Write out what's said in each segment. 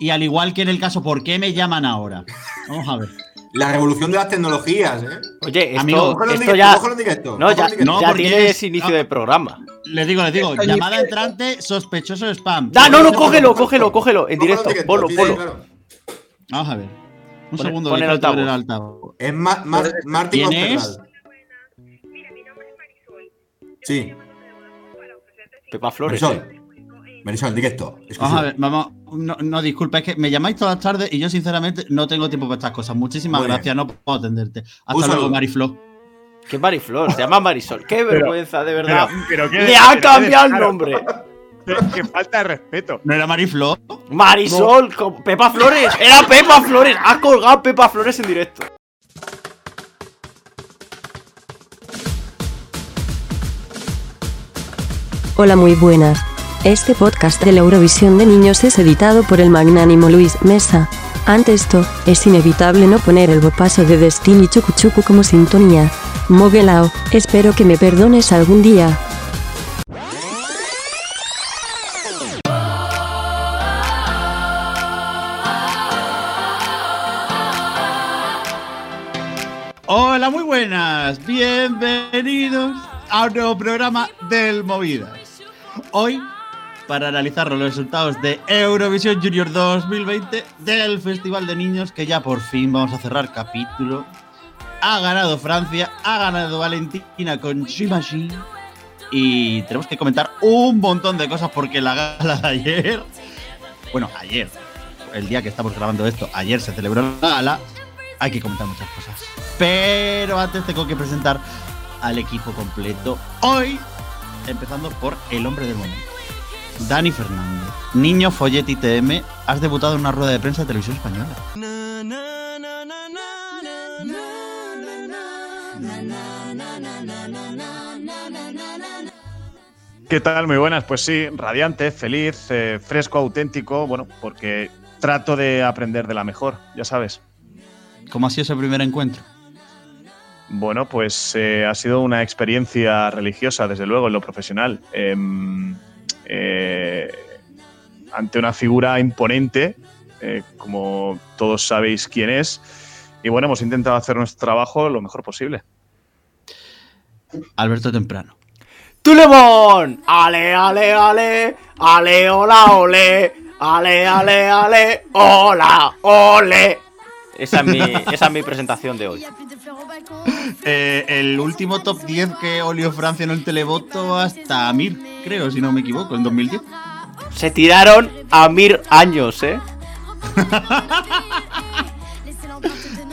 Y al igual que en el caso, ¿por qué me llaman ahora? Vamos a ver. La revolución de las tecnologías, ¿eh? Oye, esto, Amigo, esto directo, ya. directo, No, ya, directo. No, ya porque tienes es- inicio ah. de programa. Les digo, les digo, llamada entrante, sospechoso spam. Da, no, no, cógelo, cógelo, cógelo. En directo. Polo, polo. claro. Vamos a ver. Un Pon- segundo, pon el altavoz. el altavoz. Es Ma- Ma- Martín ¿Quién es? Monferral. Sí, Pepa Flores. Marisol. Marisol, en directo. Vamos a ver, vamos. No, no, disculpa, es que me llamáis todas las tardes y yo sinceramente no tengo tiempo para estas cosas. Muchísimas Muy bien. gracias, no puedo atenderte. Un Hasta luego, saludo. Mariflo. ¿Qué Mariflor? Se llama Marisol. Qué vergüenza, de verdad. Pero, pero qué- Le ha cambiado el nombre. Qué, falta de respeto. ¿No era Mariflo? Marisol, con Pepa Flores. Era Pepa Flores. Ha colgado Pepa Flores en directo. Hola muy buenas. Este podcast de la Eurovisión de Niños es editado por el magnánimo Luis Mesa. Ante esto, es inevitable no poner el bopaso de Destiny Chucu Chucu como sintonía. Mogelao, espero que me perdones algún día. Hola, muy buenas. Bienvenidos a un nuevo programa del Movidas. Hoy, para analizar los resultados de Eurovisión Junior 2020 del Festival de Niños, que ya por fin vamos a cerrar capítulo. Ha ganado Francia, ha ganado Valentina con Shimashi. Y tenemos que comentar un montón de cosas porque la gala de ayer, bueno, ayer, el día que estamos grabando esto, ayer se celebró la gala, hay que comentar muchas cosas. Pero antes tengo que presentar al equipo completo. Hoy, empezando por el hombre del momento. Dani Fernández, niño Folletti TM, has debutado en una rueda de prensa de televisión española. ¿Qué tal? Muy buenas. Pues sí, radiante, feliz, eh, fresco, auténtico. Bueno, porque trato de aprender de la mejor, ya sabes. ¿Cómo ha sido ese primer encuentro? Bueno, pues eh, ha sido una experiencia religiosa, desde luego, en lo profesional. Em, eh, ante una figura imponente, eh, como todos sabéis quién es. Y bueno, hemos intentado hacer nuestro trabajo lo mejor posible. Alberto Temprano. ¡Tulemón! ¡Ale, ale, ale! ¡Ale, hola, ole! ¡Ale, ale, ale! ¡Hola, ole! Esa es mi, esa es mi presentación de hoy. Eh, el último top 10 que olió Francia en el televoto hasta Amir, creo, si no me equivoco, en 2010. Se tiraron a mil años, ¿eh?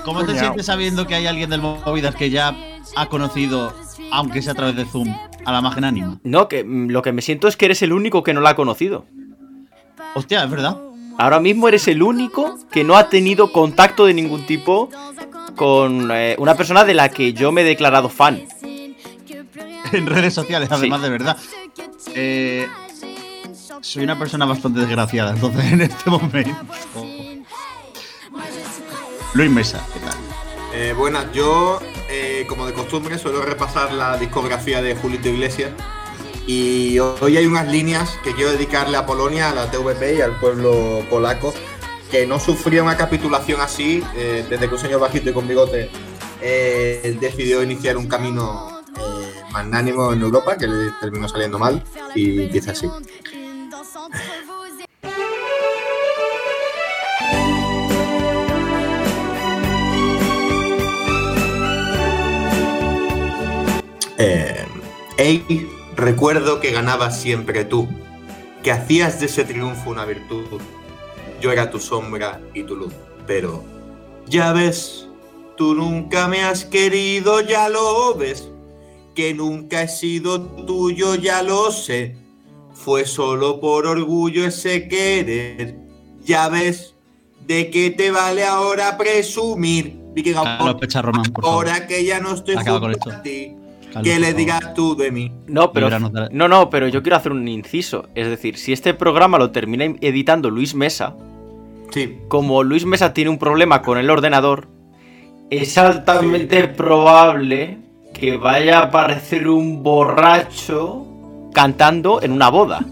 ¿Cómo te sientes sabiendo que hay alguien del Movidas que ya ha conocido, aunque sea a través de Zoom, a la imagen ánima? No, que mm, lo que me siento es que eres el único que no la ha conocido. Hostia, es verdad. Ahora mismo eres el único que no ha tenido contacto de ningún tipo con eh, una persona de la que yo me he declarado fan. En redes sociales, además Sí. de verdad. Eh, soy una persona bastante desgraciada, entonces en este momento. Luis Mesa, ¿qué tal? Eh, buenas, yo, eh, como de costumbre, suelo repasar la discografía de Julito Iglesias. Y hoy hay unas líneas que quiero dedicarle a Polonia, a la TVP y al pueblo polaco, que no sufría una capitulación así eh, desde que un señor bajito y con bigote eh, decidió iniciar un camino eh, magnánimo en Europa, que le terminó saliendo mal, y dice así. Eh, Ey, recuerdo que ganabas siempre tú, que hacías de ese triunfo una virtud. Yo era tu sombra y tu luz, pero ya ves, tú nunca me has querido, ya lo ves, que nunca he sido tuyo, ya lo sé. Fue solo por orgullo ese querer, ya ves, de qué te vale ahora presumir. Vicky Román, por favor. ahora que ya no estoy Acaba junto a ti, Carlos, ¿qué por le digas tú de mí? No, pero no, no, pero yo quiero hacer un inciso. Es decir, si este programa lo termina editando Luis Mesa, Sí, como Luis Mesa tiene un problema con el ordenador, es altamente probable que vaya a aparecer un borracho cantando en una boda.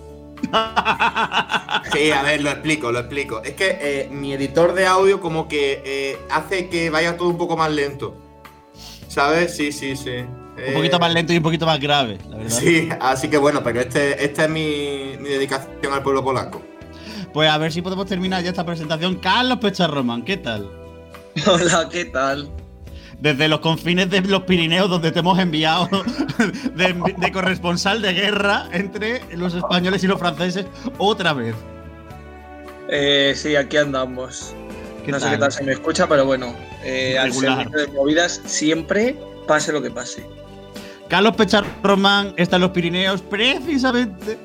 Sí, a ver, lo explico, lo explico. Es que eh, mi editor de audio como que eh, hace que vaya todo un poco más lento. ¿Sabes? Sí, sí, sí. Un poquito más lento y un poquito más grave, la verdad. Sí, así que bueno, pero este, esta es mi, mi dedicación al pueblo polaco. Pues a ver si podemos terminar ya esta presentación. Carlos Pecharroman, ¿qué tal? Hola, ¿qué tal? Desde los confines de los Pirineos, donde te hemos enviado de, de corresponsal de guerra entre los españoles y los franceses, otra vez. Eh, sí, aquí andamos. ¿Qué No sé qué tal se me escucha, pero bueno, eh, al servicio de movidas siempre, pase lo que pase. Carlos Pecharroman está en los Pirineos precisamente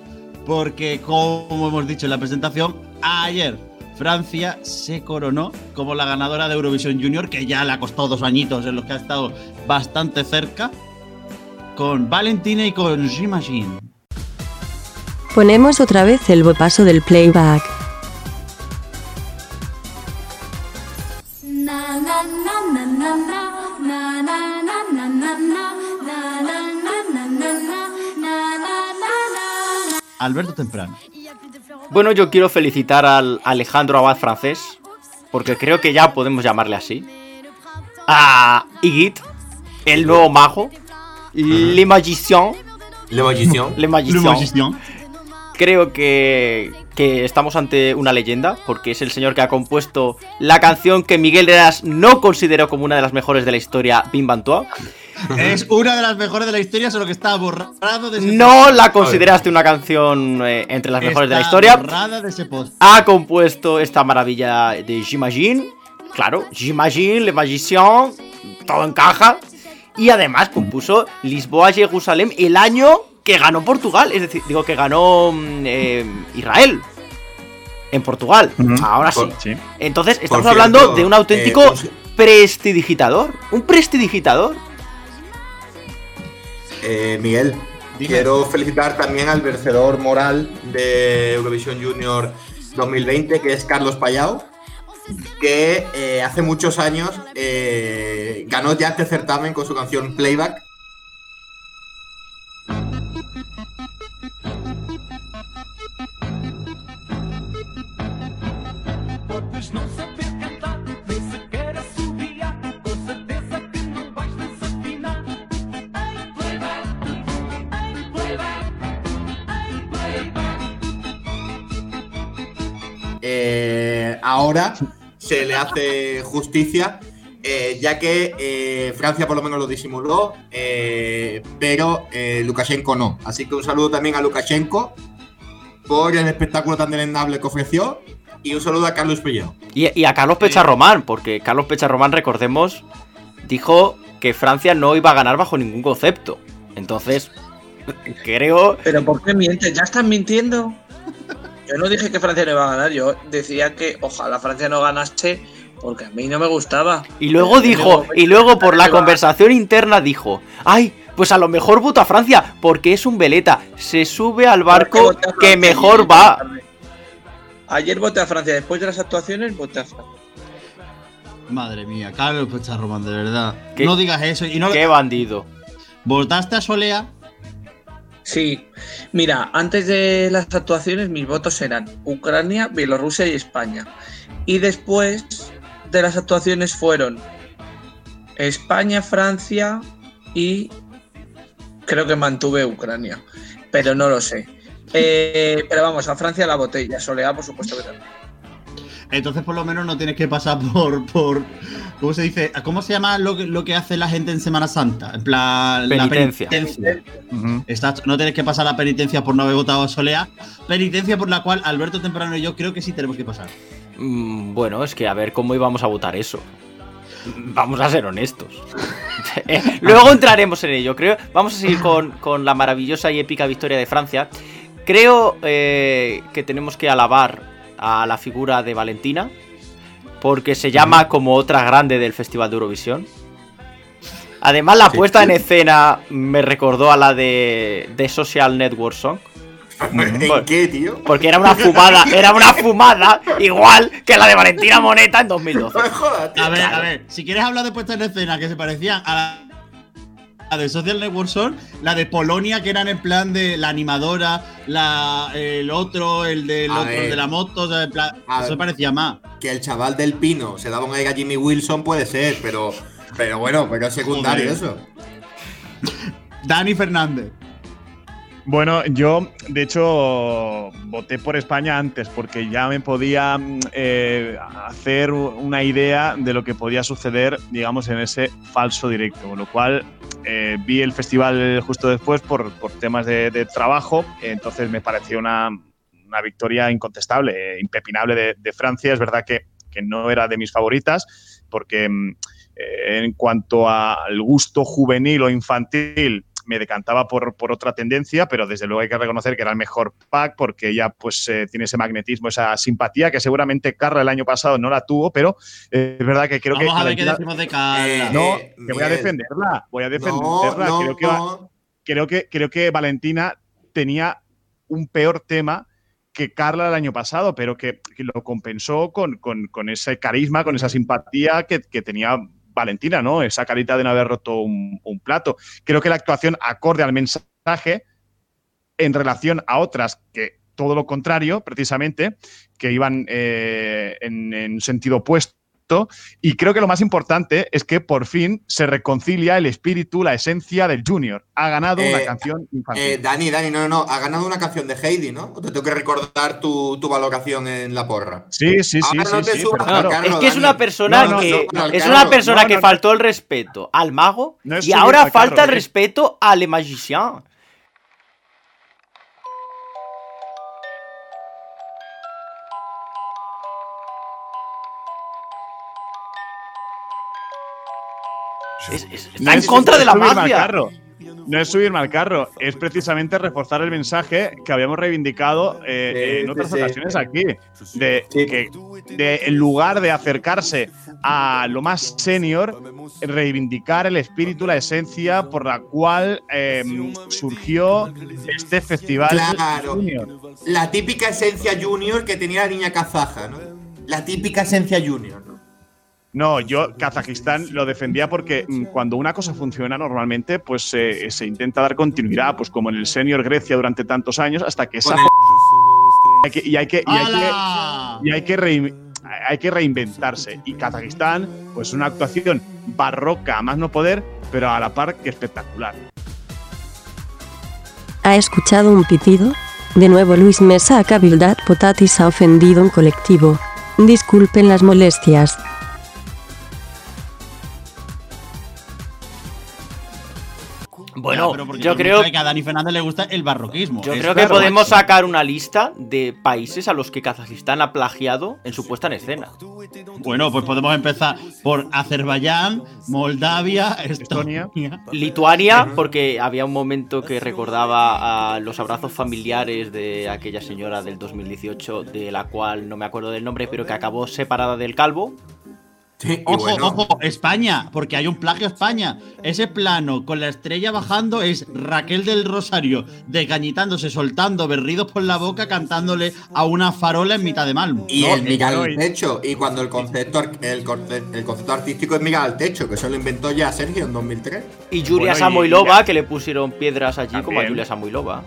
porque, como hemos dicho en la presentación, ayer Francia se coronó como la ganadora de Eurovisión Junior, que ya le ha costado dos añitos en los que ha estado bastante cerca, con Valentina y con J'imagine. Ponemos otra vez el bopaso del playback. Alberto Temprano. Bueno, yo quiero felicitar al Alejandro Abad francés, porque creo que ya podemos llamarle así. A Igit, el nuevo mago. Le Magicien. Le Magicien. Le Magicien. Creo que, que estamos ante una leyenda, porque es el señor que ha compuesto la canción que Miguel Heras no consideró como una de las mejores de la historia, Bim. Es una de las mejores de la historia, solo que está borrado de ese No la consideraste una canción eh, entre las mejores de la historia. borrada de ese post. ha compuesto esta maravilla de J'imagine. Claro, J'imagine, Le Magicien, todo encaja. Y además compuso Lisboa-Jerusalén el año que ganó Portugal. Es decir, digo que ganó mm, eh, Israel. En Portugal. Ahora sí. Por- Sí. Entonces, estamos cierto, hablando de un auténtico eh, pues- prestidigitador. Un prestidigitador. Eh, Miguel, quiero felicitar también al vencedor moral de Eurovisión Junior 2020, que es Carlos Payao, que eh, hace muchos años eh, ganó ya este certamen con su canción Playback. Ahora se le hace justicia, eh, ya que eh, Francia por lo menos lo disimuló, eh, pero eh, Lukashenko no. Así que un saludo también a Lukashenko por el espectáculo tan deleznable que ofreció y un saludo a Carlos Pelló. Y, y a Carlos Pecharromán, porque Carlos Pecharromán, recordemos, dijo que Francia no iba a ganar bajo ningún concepto. Entonces, creo. Pero ¿por qué mientes? ¿Ya están mintiendo? Yo no dije que Francia no iba a ganar, yo decía que ojalá Francia no ganase porque a mí no me gustaba. Y luego dijo, y luego por la conversación interna dijo, ay, pues a lo mejor voto a Francia, porque es un veleta, se sube al barco que mejor va. Ayer voté a Francia, después de las actuaciones voté a Francia. Madre mía, Carlos Pecharroman, de verdad. ¿Qué- No digas eso. Y no Qué bandido. ¿Votaste a Solea? Sí, mira, antes de las actuaciones mis votos eran Ucrania, Bielorrusia y España. Y después de las actuaciones fueron España, Francia y creo que mantuve Ucrania, pero no lo sé. Eh, pero vamos, a Francia la botella, Soledad por supuesto que también. Entonces, por lo menos, no tienes que pasar por. por ¿Cómo se dice? ¿Cómo se llama lo que, lo que hace la gente en Semana Santa? En plan. Penitencia. La penitencia. No tienes que pasar la penitencia por no haber votado a Solea. Penitencia por la cual Alberto Temprano y yo creo que sí tenemos que pasar. Mm, Bueno, es que a ver cómo íbamos a votar eso. Vamos a ser honestos. Eh, Luego entraremos en ello, creo. Vamos a seguir con, con la maravillosa y épica victoria de Francia. Creo eh, que tenemos que alabar a la figura de Valentina, porque se llama como otra grande del Festival de Eurovisión. Además, la Sí. puesta en escena me recordó a la de, de Social Network Song. ¿En qué, tío? Porque era una fumada, era una fumada igual que la de Valentina Moneta en 2012. No me jodas, tío. A ver, a ver, si quieres hablar de puestas en escena que se parecían a la. De Social Network son la de Polonia, que eran en plan de la animadora, la, el otro, el del otro, el de la moto, o sea, en plan, eso ver. parecía más. Que el chaval del pino se daba un aire a Jimmy Wilson, puede ser, pero, pero bueno, pero es secundario Joder. eso. Dani Fernández. Bueno, yo de hecho voté por España antes porque ya me podía mm, eh, hacer una idea de lo que podía suceder, digamos, en ese falso directo. Con lo cual eh, vi el festival justo después por, por temas de, trabajo, entonces me pareció una, una victoria incontestable, eh, impepinable de, de Francia. Es verdad que, que no era de mis favoritas porque mm, eh, en cuanto al gusto juvenil o infantil, me decantaba por, por otra tendencia, pero desde luego hay que reconocer que era el mejor pack porque ella pues eh, tiene ese magnetismo, esa simpatía que seguramente Carla el año pasado no la tuvo, pero eh, es verdad que creo Vamos que a ver qué Valentina- decimos de Carla. Eh, no, que voy a defenderla, voy a defenderla. no, creo, que, no. creo, que, creo que Valentina tenía un peor tema que Carla el año pasado, pero que, que lo compensó con, con- con ese carisma, con esa simpatía que, que tenía Valentina, ¿no? Esa carita de no haber roto un, plato. Creo que la actuación acorde al mensaje en relación a otras que todo lo contrario, precisamente, que iban eh, en sentido opuesto. Y creo que lo más importante es que por fin se reconcilia el espíritu, la esencia del Junior. Ha ganado una Eh, canción infantil. Eh, Dani, Dani, no, no, no, ha ganado una canción de Heidi, ¿no? O te tengo que recordar tu, tu valoración en la porra. sí, sí, sí, ahora sí, no te sí, subas pero al claro, No, carro, es que es una persona No, no, que no, es una persona No, que faltó el respeto al mago y ahora falta el es- respeto al magicien. Es- es- está No en es- contra de la subirme al magia. carro. No es subirme al carro, es precisamente reforzar el mensaje que habíamos reivindicado eh, Sí, en otras sí. ocasiones aquí. De Sí. que de, en lugar de acercarse a lo más senior, reivindicar el espíritu, la esencia por la cual eh, surgió este festival Claro. junior. La típica esencia junior que tenía la niña kazaja, ¿no? La típica esencia junior, ¿no? Yo Kazajistán lo defendía porque mm, cuando una cosa funciona normalmente, pues eh, se intenta dar continuidad, pues como en el senior Grecia durante tantos años, hasta que esa hay que- y hay que, y hay que, ¡Hala! y hay que, rein- hay que reinventarse. Y Kazajistán, pues una actuación barroca a más no poder, pero a la par que espectacular. ¿Ha escuchado un pitido? De nuevo Luis Mesa a Cabildad Potatis ha ofendido un colectivo. Disculpen las molestias. Bueno, Ya, pero porque yo creo, que a Dani Fernández le gusta el barroquismo. yo Es creo que claro, podemos macho. sacar una lista de países a los que Kazajistán ha plagiado en su puesta en escena. Bueno, pues podemos empezar por Azerbaiyán, Moldavia, Estonia. Lituania, porque había un momento que recordaba a los abrazos familiares de aquella señora del 2018, de la cual no me acuerdo del nombre, pero que acabó separada del calvo. Sí, y Ojo, bueno, ojo, España, porque hay un plagio a España. Ese plano con la estrella bajando es Raquel del Rosario desgañitándose, soltando berridos por la boca, cantándole a una farola en mitad de Malmo. Y No, el mirar al y- techo. Y cuando el concepto, ar- el, conce- el concepto artístico es mirar al techo, que eso lo inventó ya Sergio en 2003. Y Julia Bueno, y- Samoilova, ya- que le pusieron piedras allí como a. Julia Samoilova.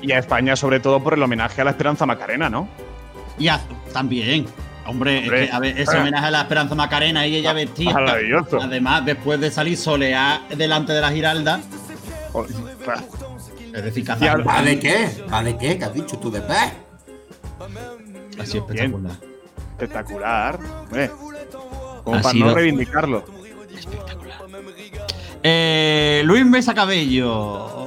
Y a España, sobre todo, por el homenaje a la Esperanza Macarena, ¿no? Y az- también. Hombre, es Hombre. que, a ver, ese homenaje a la Esperanza Macarena y ella vestida. Maravilloso. Además, después de salir soleá delante de la Giralda, es decir, cazar. ¿Va de qué? ¿Va de qué? ¿Qué has dicho tú de pez? Así espectacular. Espectacular. Hombre, como Ha para sido- no reivindicarlo. Eh, Luis Mesa Cabello.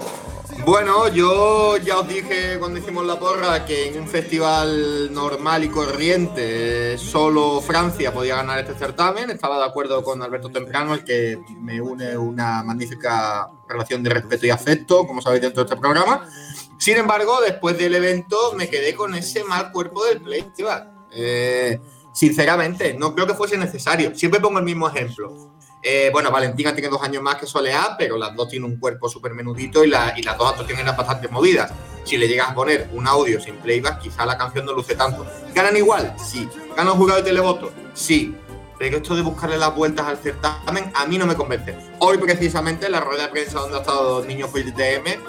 Bueno, yo ya os dije cuando hicimos la porra que en un festival normal y corriente solo Francia podía ganar este certamen. Estaba de acuerdo con Alberto Temprano, el que me une una magnífica relación de respeto y afecto, como sabéis, dentro de este programa. Sin embargo, después del evento me quedé con ese mal cuerpo del Festival. Eh, sinceramente, no creo que fuese necesario. Siempre pongo el mismo ejemplo. Eh, bueno, Valentina tiene dos años más que Soleá, pero las dos tienen un cuerpo súper menudito y, la- las dos actuaciones eran bastante movidas. Si le llegas a poner un audio sin playback, quizá la canción no luce tanto. ¿Ganan igual? Sí. ¿Ganan jurado de televoto? Sí. pero esto de buscarle las vueltas al certamen a mí no me convence. Hoy precisamente en la rueda de prensa donde ha estado niños por ITM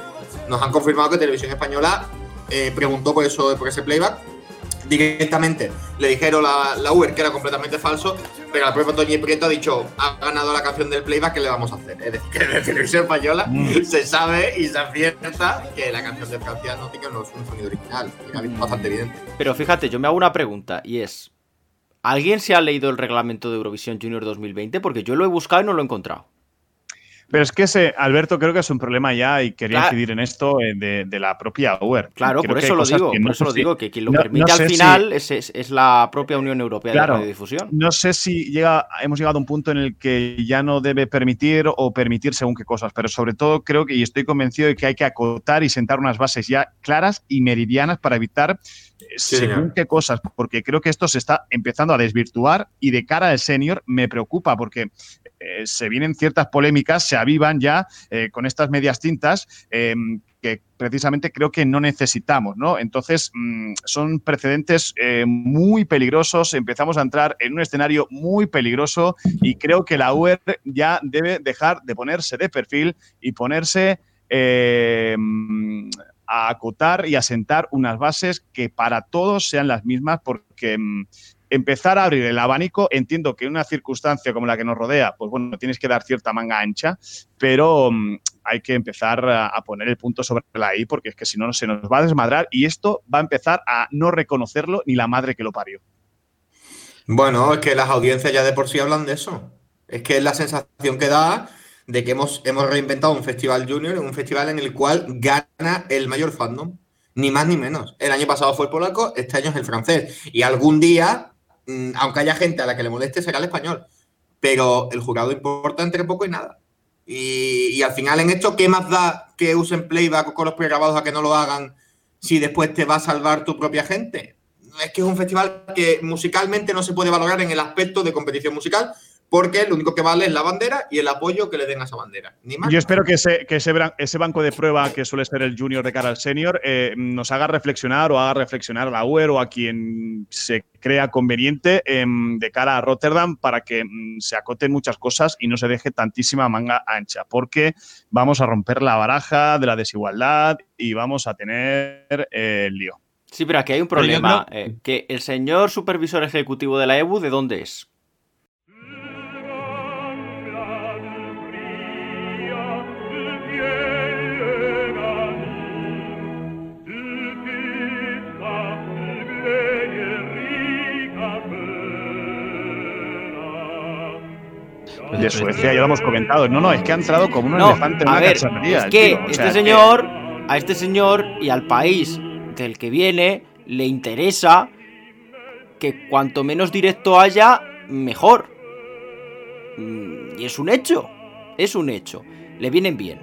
nos han confirmado que Televisión Española eh, preguntó por eso por ese playback. Directamente le dijeron la, la Uber que era completamente falso, pero la propia Toñi Prieto ha dicho, ha ganado la canción del playback, ¿qué le vamos a hacer? Es decir, que de Televisión Española se sabe y se acierta que la canción de Francia no tiene un sonido original. Es bastante evidente. Pero fíjate, yo me hago una pregunta y es: ¿alguien se ha leído el reglamento de Eurovisión Junior 2020? Porque yo lo he buscado y no lo he encontrado. Pero es que ese, Alberto, creo que es un problema ya y quería Claro. incidir en esto eh, de, de la propia Uber. Claro, Creo por eso lo digo, que por no eso lo digo, que quien lo no- permite no al si- final es, es- es la propia Unión Europea Claro. de Radiodifusión. No sé si llega, hemos llegado a un punto en el que ya no debe permitir o permitir según qué cosas, pero sobre todo creo que y estoy convencido de que hay que acotar y sentar unas bases ya claras y meridianas para evitar eh, Sí, según señor. qué cosas, porque creo que esto se está empezando a desvirtuar y de cara al senior me preocupa porque eh, se vienen ciertas polémicas, se avivan ya eh, con estas medias tintas. eh, que precisamente creo que no necesitamos, ¿no? Entonces, mm, son precedentes muy peligrosos, empezamos a entrar en un escenario muy peligroso y creo que la UER ya debe dejar de ponerse de perfil y ponerse a acotar y a sentar unas bases que para todos sean las mismas porque mm, empezar a abrir el abanico, entiendo que en una circunstancia como la que nos rodea, pues bueno, tienes que dar cierta manga ancha, pero mm, hay que empezar a, poner el punto sobre la I porque es que si no se nos va a desmadrar y esto va a empezar a no reconocerlo ni la madre que lo parió. Bueno, es que las audiencias ya de por sí hablan de eso. Es que es la sensación que da de que hemos, hemos reinventado un festival junior, un festival en el cual gana el mayor fandom. Ni más ni menos. El año pasado fue el polaco, este año es el francés. Y algún día, aunque haya gente a la que le moleste, será el español. Pero el jurado importa entre poco y nada. Y, y al final en esto, ¿qué más da que usen playback con los pregrabados a que no lo hagan si después te va a salvar tu propia gente? Es que es un festival que musicalmente no se puede valorar en el aspecto de competición musical porque lo único que vale es la bandera y el apoyo que le den a esa bandera. Ni más. Yo espero que ese, que ese, bran- ese banco de prueba que suele ser el junior de cara al senior eh, nos haga reflexionar o haga reflexionar a la UER o a quien se crea conveniente em, de cara a Rotterdam para que mm, se acoten muchas cosas y no se deje tantísima manga ancha, porque vamos a romper la baraja de la desigualdad y vamos a tener eh, el lío. Sí, pero aquí hay un problema. creo- eh, que el señor supervisor ejecutivo de la EBU, ¿de dónde es? De Suecia ya lo hemos comentado. No, no, es que ha entrado como un No, elefante en a una ver, cacharrería. es que. O este sea, señor, a este señor y al país del que viene, le interesa que cuanto menos directo haya, mejor. Mm, Y es un hecho, es un hecho. Le vienen bien.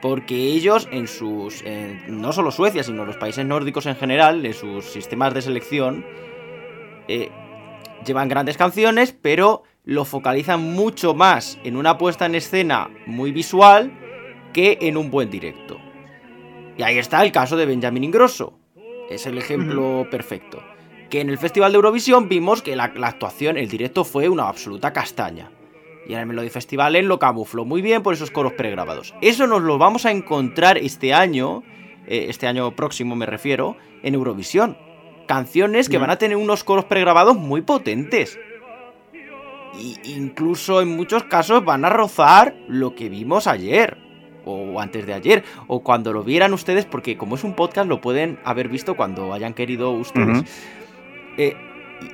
Porque ellos en sus, no solo Suecia, sino los países nórdicos en general, en sus sistemas de selección, eh, llevan grandes canciones, pero lo focalizan mucho más en una puesta en escena muy visual que en un buen directo. Y ahí está el caso de Benjamin Ingrosso. Es el ejemplo perfecto. Que en el Festival de Eurovisión vimos que la, la actuación, el directo fue una absoluta castaña. Y en el Melody Festival él lo camufló muy bien por esos coros pregrabados. Eso nos lo vamos a encontrar este año, eh, este año próximo me refiero, en Eurovisión. Canciones que van a tener unos coros pregrabados muy potentes. Y incluso en muchos casos van a rozar lo que vimos ayer. O antes de ayer. O cuando lo vieran ustedes. Porque como es un podcast lo pueden haber visto cuando hayan querido ustedes. Eh,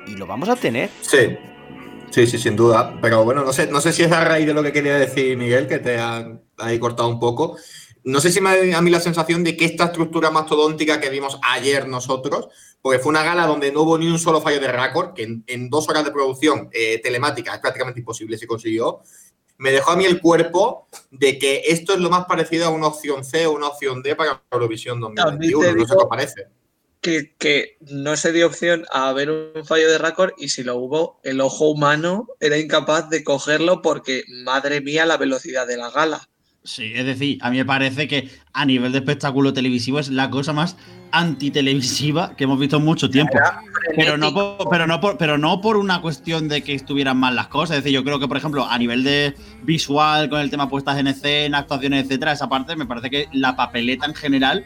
y, y lo vamos a tener. Sí, sí, sí, sin duda. Pero bueno, no sé, no sé si es a raíz de lo que quería decir Miguel, que te han ahí cortado un poco. No sé si me da a mí la sensación de que esta estructura mastodóntica que vimos ayer nosotros, porque fue una gala donde no hubo ni un solo fallo de récord, que en, en dos horas de producción eh, telemática es prácticamente imposible si consiguió, me dejó a mí el cuerpo de que esto es lo más parecido a una opción C o una opción D para Eurovisión 2021. También te No sé qué os parece. que, que no se dio opción a ver un fallo de récord y si lo hubo, el ojo humano era incapaz de cogerlo porque, madre mía, la velocidad de la gala. Sí, es decir, a mí me parece que a nivel de espectáculo televisivo es la cosa más antitelevisiva que hemos visto en mucho tiempo. Pero no, por, pero, no por, pero no por una cuestión de que estuvieran mal las cosas. Es decir, yo creo que, por ejemplo, a nivel de visual, con el tema puestas en escena, actuaciones, etcétera, esa parte me parece que la papeleta en general,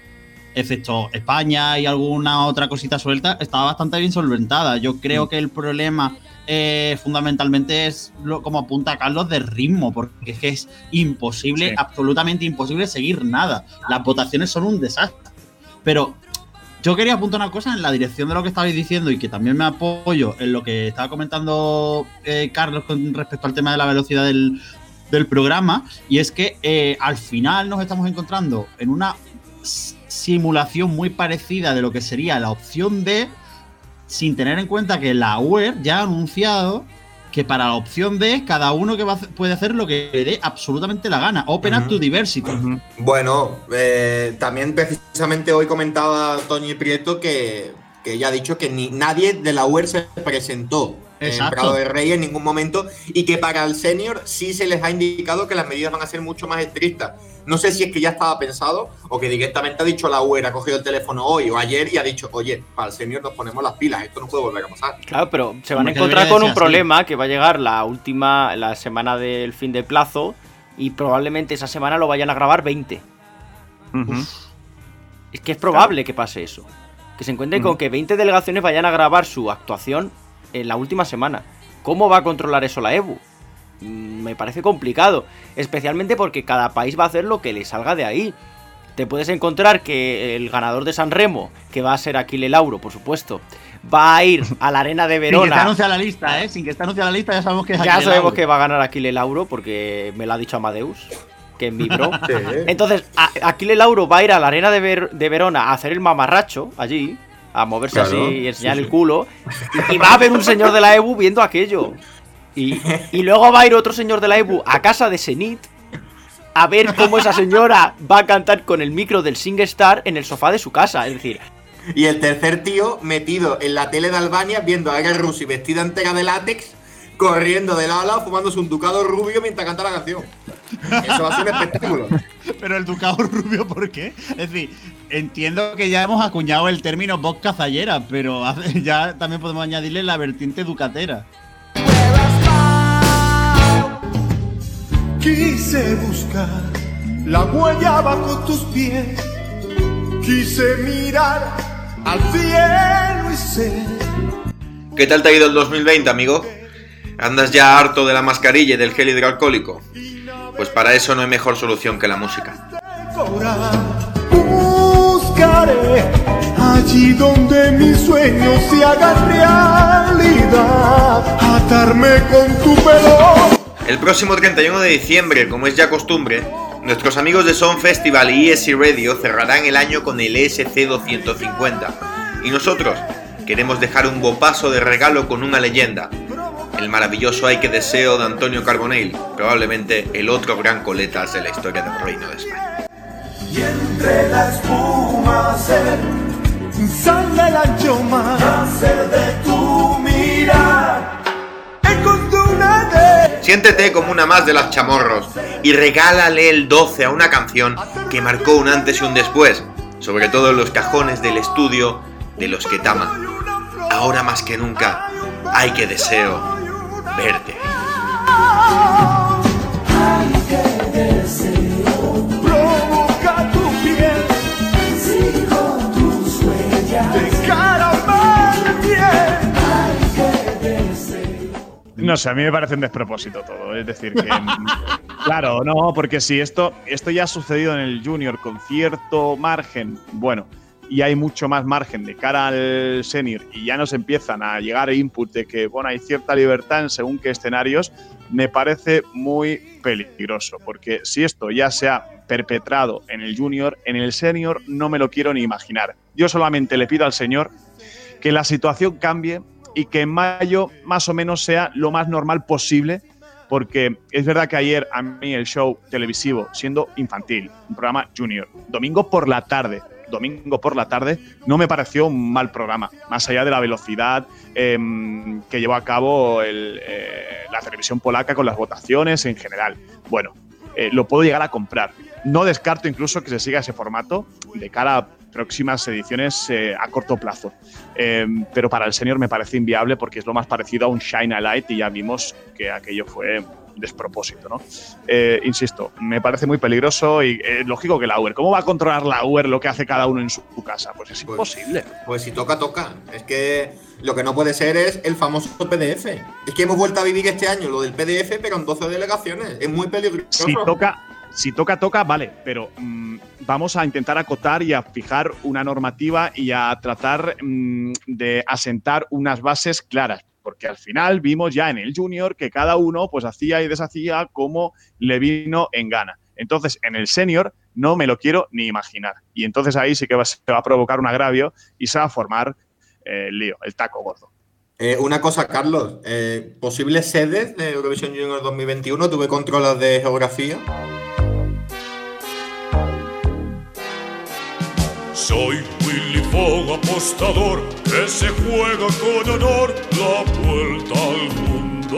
excepto España y alguna otra cosita suelta, estaba bastante bien solventada. Yo creo que el problema eh, fundamentalmente es, lo, como apunta Carlos, de ritmo, porque es que es imposible, Sí. absolutamente imposible seguir nada. Las votaciones son un desastre. Pero yo quería apuntar una cosa en la dirección de lo que estabais diciendo y que también me apoyo en lo que estaba comentando eh, Carlos con respecto al tema de la velocidad del, del programa. Y es que eh, al final nos estamos encontrando en una simulación muy parecida de lo que sería la opción D, sin tener en cuenta que la web ya ha anunciado que para la opción D cada uno que va a hacer- puede hacer lo que le dé absolutamente la gana. Open up to diversity. Bueno, eh, también precisamente hoy comentaba Toñi Prieto que, que ella ha dicho que ni nadie de la UER se presentó en. Prado de Rey en ningún momento y que para el senior sí se les ha indicado que las medidas van a ser mucho más estrictas. No sé si es que ya estaba pensado o que directamente ha dicho la UER, ha cogido el teléfono hoy o ayer y ha dicho, oye, para el senior nos ponemos las pilas, esto no puede volver a pasar. Claro, pero se van a encontrar con un problema que va a llegar la última, la semana del fin de plazo y probablemente esa semana lo vayan a grabar 20. Ujú. Es que es probable que pase eso. Que se encuentren con que 20 delegaciones vayan a grabar su actuación en la última semana. ¿Cómo va a controlar eso la EBU? Mm, Me parece complicado. Especialmente porque cada país va a hacer lo que le salga de ahí. Te puedes encontrar que el ganador de San Remo, que va a ser Aquile Lauro, por supuesto, va a ir a la arena de Sin que esté Verona. anunciada la lista, ¿eh? Sin que esté anunciada la lista, ya sabemos que es Ya Aquile sabemos Lauro. que va a ganar Aquile Lauro porque me lo ha dicho Amadeus, que es mi bro. Sí. Entonces, Aquile Lauro va a ir a la arena de, Ver- de Verona a hacer el mamarracho allí, a moverse Claro, así y enseñar sí, el sí. culo. Y va a haber un señor de la EBU viendo aquello. Y, y luego va a ir otro señor de la EBU a casa de Senit a ver cómo esa señora va a cantar con el micro del SingStar en el sofá de su casa. Es decir, Y el tercer tío metido en la tele de Albania viendo a Aga Rusi vestida entera de látex, corriendo de lado a lado, fumándose un ducado rubio mientras canta la canción. Eso va a ser un espectáculo. Pero el ducado rubio, ¿por qué? Es decir, entiendo que ya hemos acuñado el término voz cazallera, pero ya también podemos añadirle la vertiente ducatera. Quise buscar la huella bajo tus pies. Quise mirar al cielo y ser. ¿Qué tal te ha ido el 2020, amigo? ¿Andas ya harto de la mascarilla y del gel hidroalcohólico? Pues para eso no hay mejor solución que la música. Allí donde mis sueños se hagan realidad. Atarme con tu pelo. El próximo 31 de diciembre, como es ya costumbre, nuestros amigos de Sound Festival y ESC Radio cerrarán el año con el ESC 250. Y nosotros queremos dejar un bopaso de regalo con una leyenda. El maravilloso Ay que deseo de Antonio Carbonell, probablemente el otro gran coletas de la historia del Reino de España. Y entre la espuma ancho mar. Nacer de tu mirar. Siéntete como una más de las chamorros y regálale el 12 a una canción que marcó un antes y un después, sobre todo en los cajones del estudio de los que tama. Ahora más que nunca, hay que deseo verte. No sé, a mí me parece un despropósito todo. Es decir, que. claro, no, porque si esto, esto ya ha sucedido en el Junior con cierto margen, bueno, y hay mucho más margen de cara al Senior, y ya nos empiezan a llegar input de que, bueno, hay cierta libertad en según qué escenarios, me parece muy peligroso. Porque si esto ya se ha perpetrado en el Junior, en el Senior no me lo quiero ni imaginar. Yo solamente le pido al Señor que la situación cambie y que en mayo más o menos sea lo más normal posible, porque es verdad que ayer a mí el show televisivo, siendo infantil, un programa junior, domingo por la tarde, domingo por la tarde, no me pareció un mal programa, más allá de la velocidad em, que llevó a cabo eh, la televisión polaca con las votaciones en general. Bueno, eh, lo puedo llegar a comprar. No descarto incluso que se siga ese formato de cara a próximas ediciones eh, a corto plazo. Eh, pero para el senior me parece inviable porque es lo más parecido a un Shine a Light y ya vimos que aquello fue despropósito, ¿no? Eh, insisto, me parece muy peligroso y es lógico que la UER. ¿Cómo va a controlar la UER lo que hace cada uno en su casa? Pues es Pues- imposible. Pues si toca, toca. Es que lo que no puede ser es el famoso PDF. Es que hemos vuelto a vivir este año lo del PDF, pero en 12 delegaciones. Es muy peligroso. Si toca, si toca, toca, vale, pero mm, vamos a intentar acotar y a fijar una normativa y a tratar mm, de asentar unas bases claras. Porque al final vimos ya en el junior que cada uno pues hacía y deshacía como le vino en gana. Entonces, en el senior no me lo quiero ni imaginar. Y entonces ahí sí que va- se va a provocar un agravio y se va a formar eh, el lío, el taco gordo. Eh, una cosa, Carlos. eh, ¿Posibles sedes de Eurovisión Junior 2021? ¿Tuve controlas de geografía? Soy Willy Fogg, apostador, que se con honor la vuelta al mundo.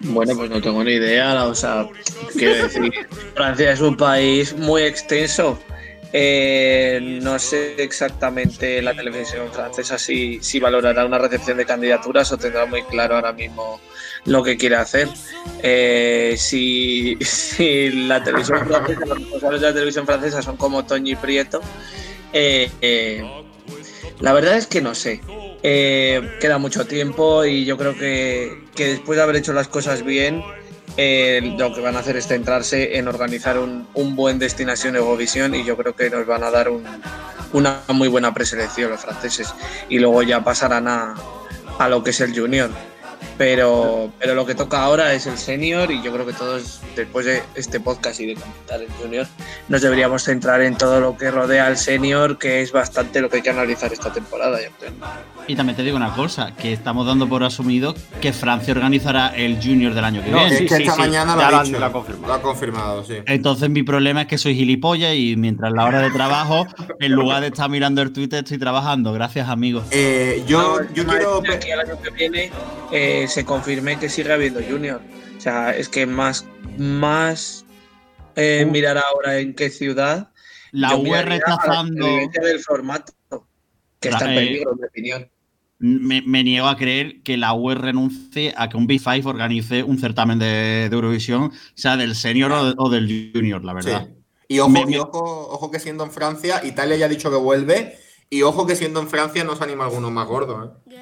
Bueno, pues no tengo ni idea, o sea, quiero decir, Francia es un país muy extenso. Eh, no sé exactamente la televisión francesa si, si valorará una recepción de candidaturas o tendrá muy claro ahora mismo lo que quiere hacer. Eh, si, la televisión francesa, los responsables de la televisión francesa son como Toñi Prieto, eh, eh, la verdad es que no sé. Queda mucho tiempo y yo creo que, que después de haber hecho las cosas bien, lo que van a hacer es centrarse en organizar un, un buen Destinación Eurovisión y yo creo que nos van a dar un- una muy buena preselección los franceses y luego ya pasarán a, a lo que es el junior. Pero, pero lo que toca ahora es el senior y yo creo que todos, después de este podcast y de comentar el junior, nos deberíamos centrar en todo lo que rodea al senior, que es bastante lo que hay que analizar esta temporada. Yo creo. Y también te digo una cosa, que estamos dando por asumido que Francia organizará el Junior del año que No, viene. es sí, que sí, esta sí, mañana lo ha lo han- dicho. lo ha confirmado. Lo ha confirmado, sí. Entonces mi problema es que soy gilipollas y mientras la hora de trabajo, en lugar de estar mirando el Twitter, estoy trabajando. Gracias, amigos. Eh, yo, No, yo quiero. que aquí el año que viene eh, se confirme que sigue habiendo Junior. O sea, es que más, más eh, Uh. mirar ahora en qué ciudad. La yo UE la rechazando. supervivencia del formato, que está en Eh, peligro, en mi opinión. Me, me niego a creer que la UE renuncie a que un B5 organice un certamen de, de Eurovisión, sea del senior o, de- o del junior, la Sí. verdad. Y, ojo, Me- y me- ojo, ojo que siendo en Francia, Italia ya ha dicho que vuelve. Y ojo que siendo en Francia no se anima alguno más gordo. ¿eh?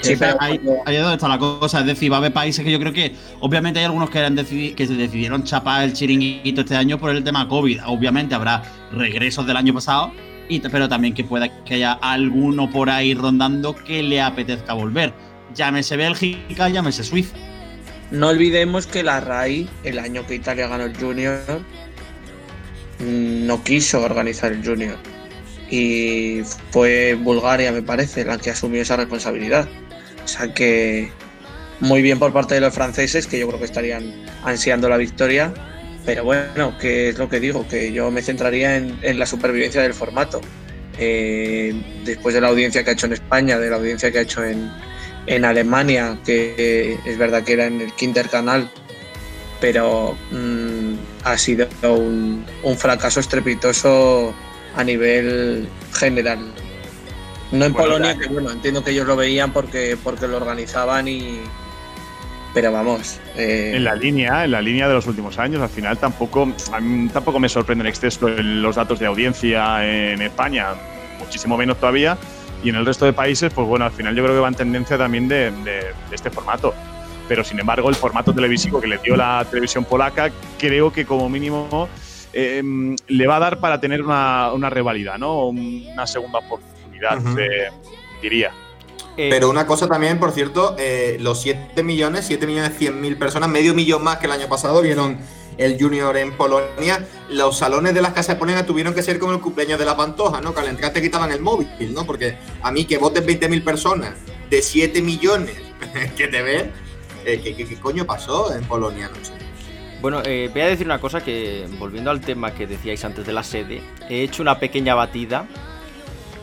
Sí, pero ahí, ahí es donde está la cosa. Es decir, va a haber países que yo creo que, obviamente, hay algunos que, han que se decidieron chapar el chiringuito este año por el tema COVID. Obviamente habrá regresos del año pasado, y, pero también que pueda que haya alguno por ahí rondando que le apetezca volver. Llámese Bélgica, llámese Suiza. No olvidemos que la RAI, el año que Italia ganó el Junior, no quiso organizar el Junior. Y fue Bulgaria, me parece, la que asumió esa responsabilidad. O sea que muy bien por parte de los franceses, que yo creo que estarían ansiando la victoria. Pero bueno, que es lo que digo, que yo me centraría en, la supervivencia del formato. Eh, después de la audiencia que ha hecho en España, de la audiencia que ha hecho en, en Alemania, que es verdad que era en el Kinder Canal, pero mm, ha sido un fracaso estrepitoso a nivel general. No en Bueno, Polonia, ya- que bueno, entiendo que ellos lo veían porque, porque lo organizaban y. Pero vamos. eh, En la línea, en la línea de los últimos años, al final tampoco, a mí tampoco me sorprende en exceso los datos de audiencia en España, muchísimo menos todavía, y en el resto de países, pues bueno, al final yo creo que va en tendencia también de, de- de este formato. Pero sin embargo, el formato televisivo que le dio la televisión polaca, creo que como mínimo eh, le va a dar para tener una, una revalida, ¿no? Una segunda oportunidad, Eh, diría. Eh, Pero una cosa también, por cierto, eh, los 7 millones, 7 millones 100 mil personas, medio millón más que el año pasado, vieron el Junior en Polonia. Los salones de las casas de Polonia tuvieron que ser como el cumpleaños de la pantoja, ¿no? Que al entrar te quitaban el móvil, ¿no? Porque a mí que voten 20 mil personas de 7 millones que te ven, eh, ¿qué, qué, qué coño pasó en Polonia? No sé. Bueno, eh, voy a decir una cosa que, volviendo al tema que decíais antes de la sede, he hecho una pequeña batida.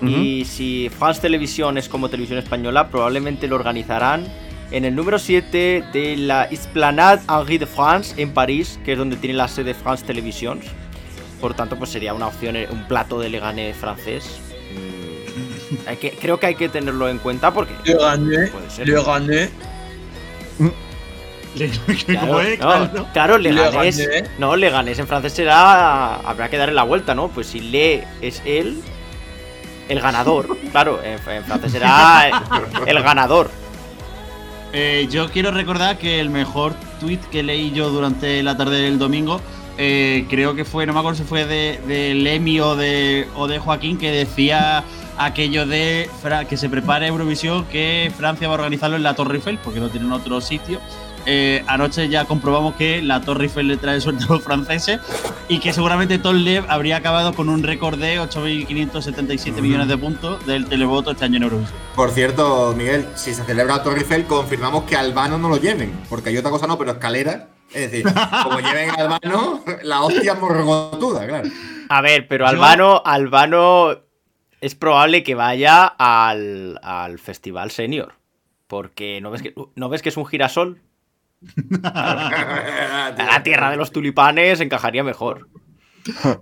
Y si Fans Televisión es como Televisión Española, probablemente lo organizarán En el número 7 de la Esplanade Henri de France en París, que es donde tiene la sede France Televisions. Por tanto, pues sería una opción, eh, un plato de Leganés francés. Mm, hay que, creo que hay que tenerlo en cuenta porque Le gané, puede ser. le gané. Claro, ¿Cómo es? no, Claro. claro, Leganés. Leganés. No, Leganés en francés será. Habrá que darle la vuelta, ¿no? Pues si Le es él, el ganador. Claro, en, en francés será el, ganador. Eh, yo quiero recordar que el mejor tweet que leí yo durante la tarde del domingo, eh, creo que fue, no me acuerdo si fue de, de Lemi o de, o de Joaquín, que decía aquello de que se prepare Eurovisión, que Francia va a organizarlo en la Torre Eiffel, porque no tienen otro sitio. Eh, anoche ya comprobamos que la Torre Eiffel le trae suerte a los franceses y que seguramente Lev habría acabado con un récord de 8.577 millones de puntos del televoto este año en Eurovisión. Por cierto, Miguel, si se celebra la Torre Eiffel, confirmamos que Albano no lo lleven. Porque hay otra cosa no, pero escalera. Es decir, como lleven a Albano, la hostia morgotuda, claro. A ver, pero Albano, Albano es probable que vaya al, al festival senior. Porque ¿no ves, que, ¿no ves que es un girasol? La tierra de los tulipanes encajaría mejor.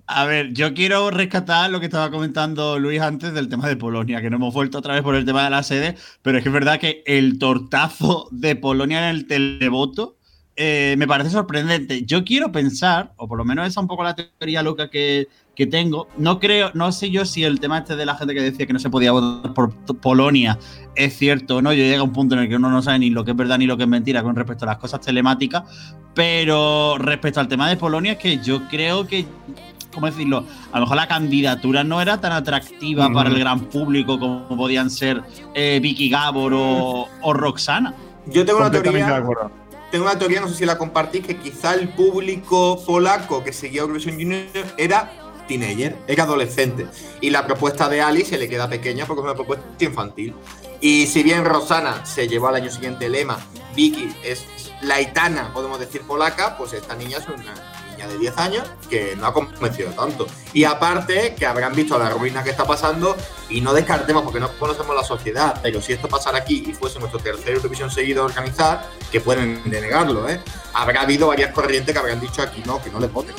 A ver, yo quiero rescatar lo que estaba comentando Luis antes del tema de Polonia, que no hemos vuelto otra vez por el tema de la sede, pero es que es verdad que el tortazo de Polonia en el televoto eh, me parece sorprendente. Yo quiero pensar, o por lo menos esa es un poco la teoría loca que, que tengo, no creo, no sé yo si el tema este de la gente que decía que no se podía votar por Polonia es cierto o no, yo llega a un punto en el que uno no sabe ni lo que es verdad ni lo que es mentira con respecto a las cosas telemáticas, pero respecto al tema de Polonia es que yo creo que ¿cómo decirlo? A lo mejor la candidatura no era tan atractiva para el gran público como podían ser eh, Vicky Gabor o, o Roxana. Yo tengo una teoría. Tengo una teoría, no sé si la compartís, que quizá el público polaco que seguía Eurovisión Junior era teenager, era adolescente. Y la propuesta de Ali se le queda pequeña porque es una propuesta infantil. Y si bien Rosana se llevó al año siguiente el lema, Vicky es laitana, podemos decir polaca, pues esta niña es una niña de 10 años que no ha convencido tanto. Y aparte, que habrán visto la ruina que está pasando y no descartemos porque no conocemos la sociedad, pero si esto pasara aquí y fuese nuestro tercer Eurovisión seguido a organizar, que pueden denegarlo, ¿eh? Habrá habido varias corrientes que habrán dicho aquí no, que no le voten.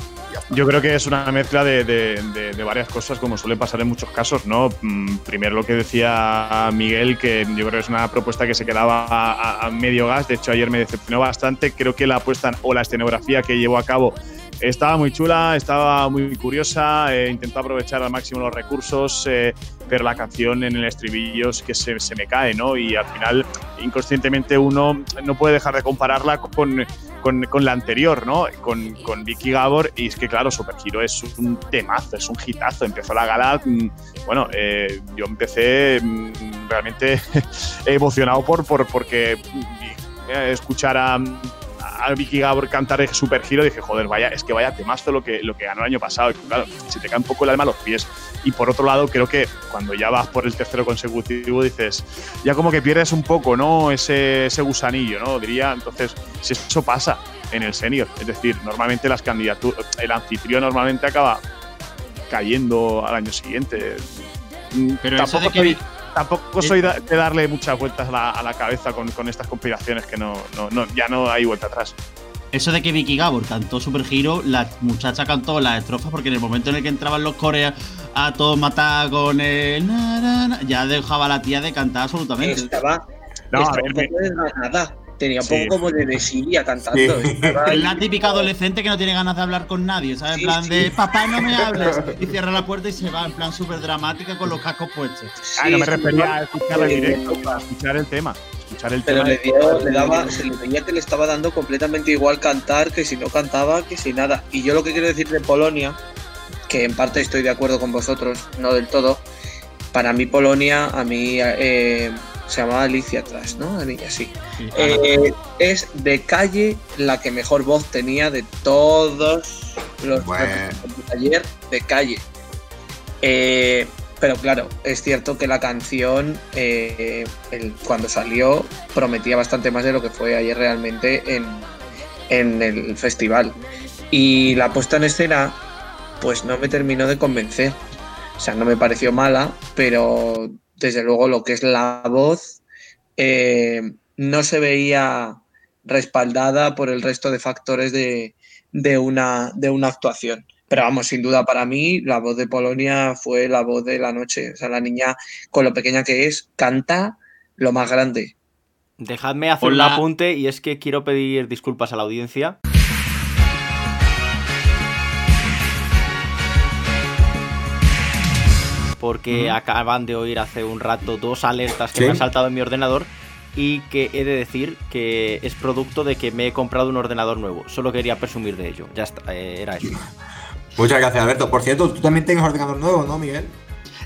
Yo creo que es una mezcla de, de- varias cosas, como suele pasar en muchos casos, ¿no? Mm, Primero lo que decía Miguel, que yo creo que es una propuesta que se quedaba a- a medio gas. De hecho, ayer me decepcionó bastante. Creo que la apuesta o la escenografía que llevó a cabo estaba muy chula, estaba muy curiosa, eh, intentó aprovechar al máximo los recursos, eh, pero la canción en el estribillo es que se, se me cae, ¿no? Y al final, inconscientemente, uno no puede dejar de compararla con, con, con la anterior, ¿no? Con, con Vicky Gabor. Y es que, claro, Super Hero es un temazo, es un hitazo. Empezó la gala. mm, Bueno, eh, yo empecé mm, realmente emocionado por, por porque mm, escuchar a, a Vicky Gabor cantar Super Hero. Dije, joder, vaya, es que vaya temazo lo que, lo que ganó el año pasado. Y claro, se te cae un poco el alma a los pies. Y por otro lado, creo que cuando ya vas por el tercero consecutivo, dices, ya como que pierdes un poco, ¿no? Ese, ese gusanillo, ¿no? Diría, entonces, si eso pasa en el senior, es decir, normalmente las candidaturas, el anfitrión normalmente acaba cayendo al año siguiente. Mm, Pero eso tampoco de que tampoco soy de darle muchas vueltas a la, a la cabeza con, con estas conspiraciones que no, no, no- ya no hay vuelta atrás. Eso de que Vicky Gabor cantó Super Hero, la muchacha cantó las estrofas porque en el momento en el que entraban los coreas a todos matar con el na, na, na, ya dejaba a la tía de cantar absolutamente. Estaba, No, a estaba ver, un poco desganada. Tenía un Sí. poco como de desidia cantando. Sí. Estaba Es la típica adolescente que no tiene ganas de hablar con nadie, ¿sabes? En Sí, plan sí. de papá no me hables y cierra la puerta y se va en plan súper dramática con los cascos puestos. Ah, no me Sí, refería a escuchar el directo, a escuchar el tema. Escuchar el Pero tema. le, dio, le daba, se le veía que le estaba dando completamente igual cantar que si no cantaba, que si nada. Y yo lo que quiero decir de Polonia, que en parte estoy de acuerdo con vosotros, no del todo, para mí Polonia, a mí eh, se llamaba Alicia atrás, ¿no? La niña, sí. Sí. Eh, es de calle la que mejor voz tenía de todos los Bueno. representantes de ayer de calle. Eh, pero claro, es cierto que la canción eh, el- cuando salió prometía bastante más de lo que fue ayer realmente en, en el festival. Y la puesta en escena, pues no me terminó de convencer. O sea, no me pareció mala, pero desde luego lo que es la voz, eh, no se veía respaldada por el resto de factores de, de una, de una actuación. Pero vamos, sin duda para mí la voz de Polonia fue la voz de la noche. O sea, la niña, con lo pequeña que es, canta lo más grande. Dejadme hacer Hola. un apunte y es que quiero pedir disculpas a la audiencia. Porque acaban de oír hace un rato dos alertas que ¿Sí? me han saltado en mi ordenador y que he de decir que es producto de que me he comprado un ordenador nuevo. Solo quería presumir de ello. Ya está, eh, era eso. Muchas gracias, Alberto. Por cierto, tú también tienes ordenador nuevo, ¿no, Miguel?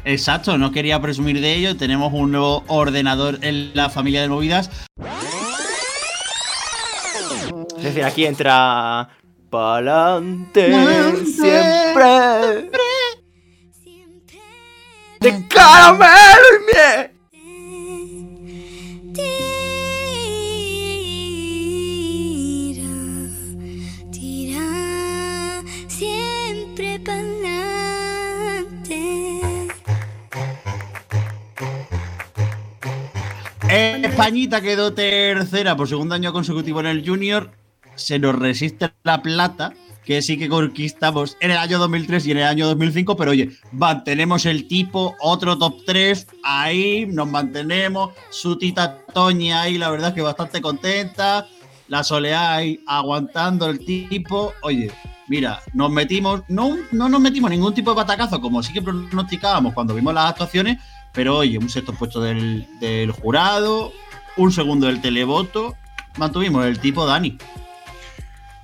Exacto, no quería presumir de ello. Tenemos un nuevo ordenador en la familia de movidas. Es decir, aquí entra. Pa'lante Pa'lante. siempre. De caramelo y miel. Españita quedó tercera por segundo año consecutivo en el Junior. Se nos resiste la plata, que sí que conquistamos en el año 2003 y en el año 2005. Pero oye, mantenemos el tipo, otro top 3. Ahí nos mantenemos. Su tita Toña ahí, la verdad es que bastante contenta. La Soleá ahí aguantando el tipo. Oye, mira, nos metimos. No, no nos metimos ningún tipo de batacazo, como sí que pronosticábamos cuando vimos las actuaciones. Pero oye, un sexto puesto del, del jurado, un segundo del televoto, mantuvimos el tipo Dani.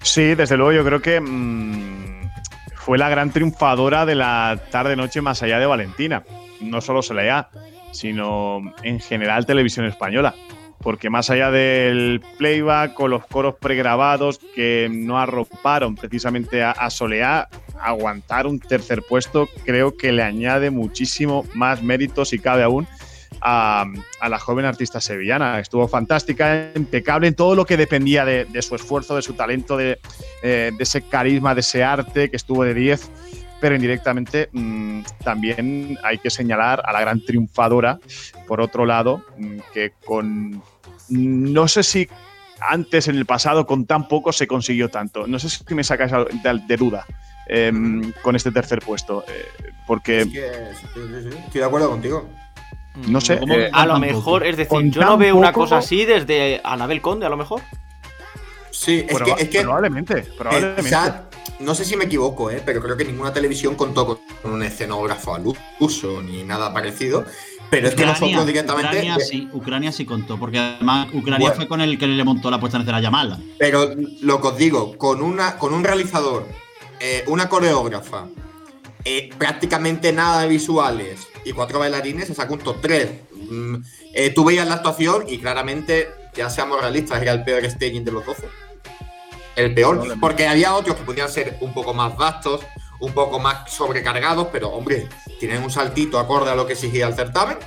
Sí, desde luego yo creo que mm, fue la gran triunfadora de la tarde-noche más allá de Valentina. No solo Soleá, sino en general televisión española. Porque más allá del playback o los coros pregrabados que no arroparon precisamente a, a Soleá, aguantar un tercer puesto creo que le añade muchísimo más mérito, si cabe aún, a, a la joven artista sevillana. Estuvo fantástica, impecable en todo lo que dependía de, de su esfuerzo, de su talento, de, eh, de ese carisma, de ese arte que estuvo de 10. Pero indirectamente mm, también hay que señalar a la gran triunfadora, por otro lado, mm, que con. No sé si antes, en el pasado, con tan poco se consiguió tanto. No sé si me sacas de, de duda em, con este tercer puesto. eh, porque Es que, sí, sí, sí, Estoy de acuerdo contigo. No sé, ¿Cómo? eh, A lo mejor, es decir, yo no veo una cosa así desde Anabel Conde, a lo mejor. Sí, es proba- que, es que probablemente, eh, probablemente. o sea, no sé si me equivoco, eh, pero creo que ninguna televisión contó con un escenógrafo al uso ni nada parecido. Pero es que nosotros directamente. Ucrania sí, Ucrania sí contó, porque además Ucrania Bueno. fue con el que le montó la puesta en escena Yamala. Pero lo que os digo, con, una, con un realizador, eh, una coreógrafa, eh, prácticamente nada de visuales y cuatro bailarines, se sacó un top 3. tú veías la actuación y claramente, ya seamos realistas, era el peor staging de los 12. El peor, porque había otros que podían ser un poco más vastos, un poco más sobrecargados, pero hombre, tienen un saltito acorde a lo que exigía el certamen.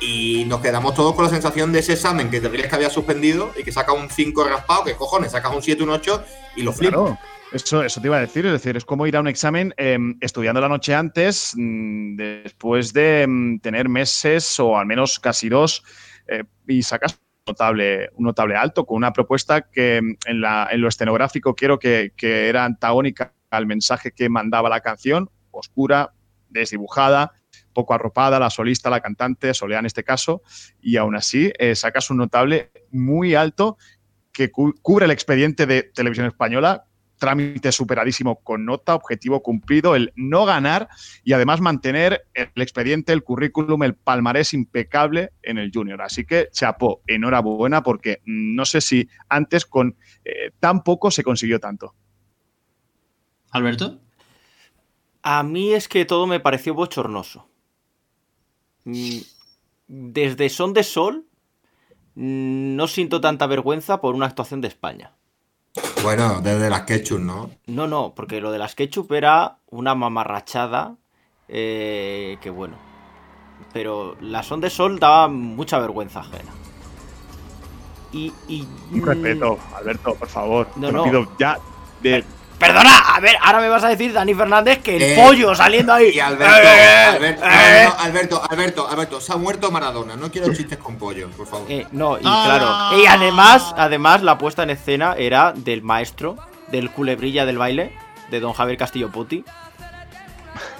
Y nos quedamos todos con la sensación de ese examen que te creías que había suspendido y que saca un 5 raspado, que cojones, sacas un 7, un 8 y lo flipas. Claro. Eso, eso te iba a decir, es decir, es como ir a un examen eh, estudiando la noche antes, mm, después de mm, tener meses o al menos casi dos, eh, y sacas notable, un notable alto con una propuesta que mm, en, la, en lo escenográfico quiero que, era antagónica al mensaje que mandaba la canción, oscura, desdibujada, poco arropada, la solista, la cantante, Soleá en este caso, y aún así eh, sacas un notable muy alto que cu- cubre el expediente de televisión española trámite superadísimo con nota, objetivo cumplido, el no ganar y además mantener el expediente, el currículum, el palmarés impecable en el junior. Así que chapó, enhorabuena porque no sé si antes con eh, tan poco se consiguió tanto. ¿Alberto? A mí es que todo me pareció bochornoso. Mm, Desde Son de Sol mm, no siento tanta vergüenza por una actuación de España. Bueno, desde las Ketchup, ¿no? No, no, porque lo de las ketchup era una mamarrachada eh, que bueno. Pero la Son de Sol daba mucha vergüenza ajena. Y, y, Un mm, respeto, Alberto, por favor. No, te lo no. pido ya de Perdona, a ver, ahora me vas a decir, Dani Fernández, que el Eh, pollo saliendo ahí. Y Alberto, Eh, Alberto, eh. no, no, Alberto, Alberto, Alberto, se ha muerto Maradona. No quiero chistes con pollo, por favor. Eh, no, y Ah. claro. Y además, además, la puesta en escena era del maestro, del culebrilla del baile, de don Javier Castillo Puti.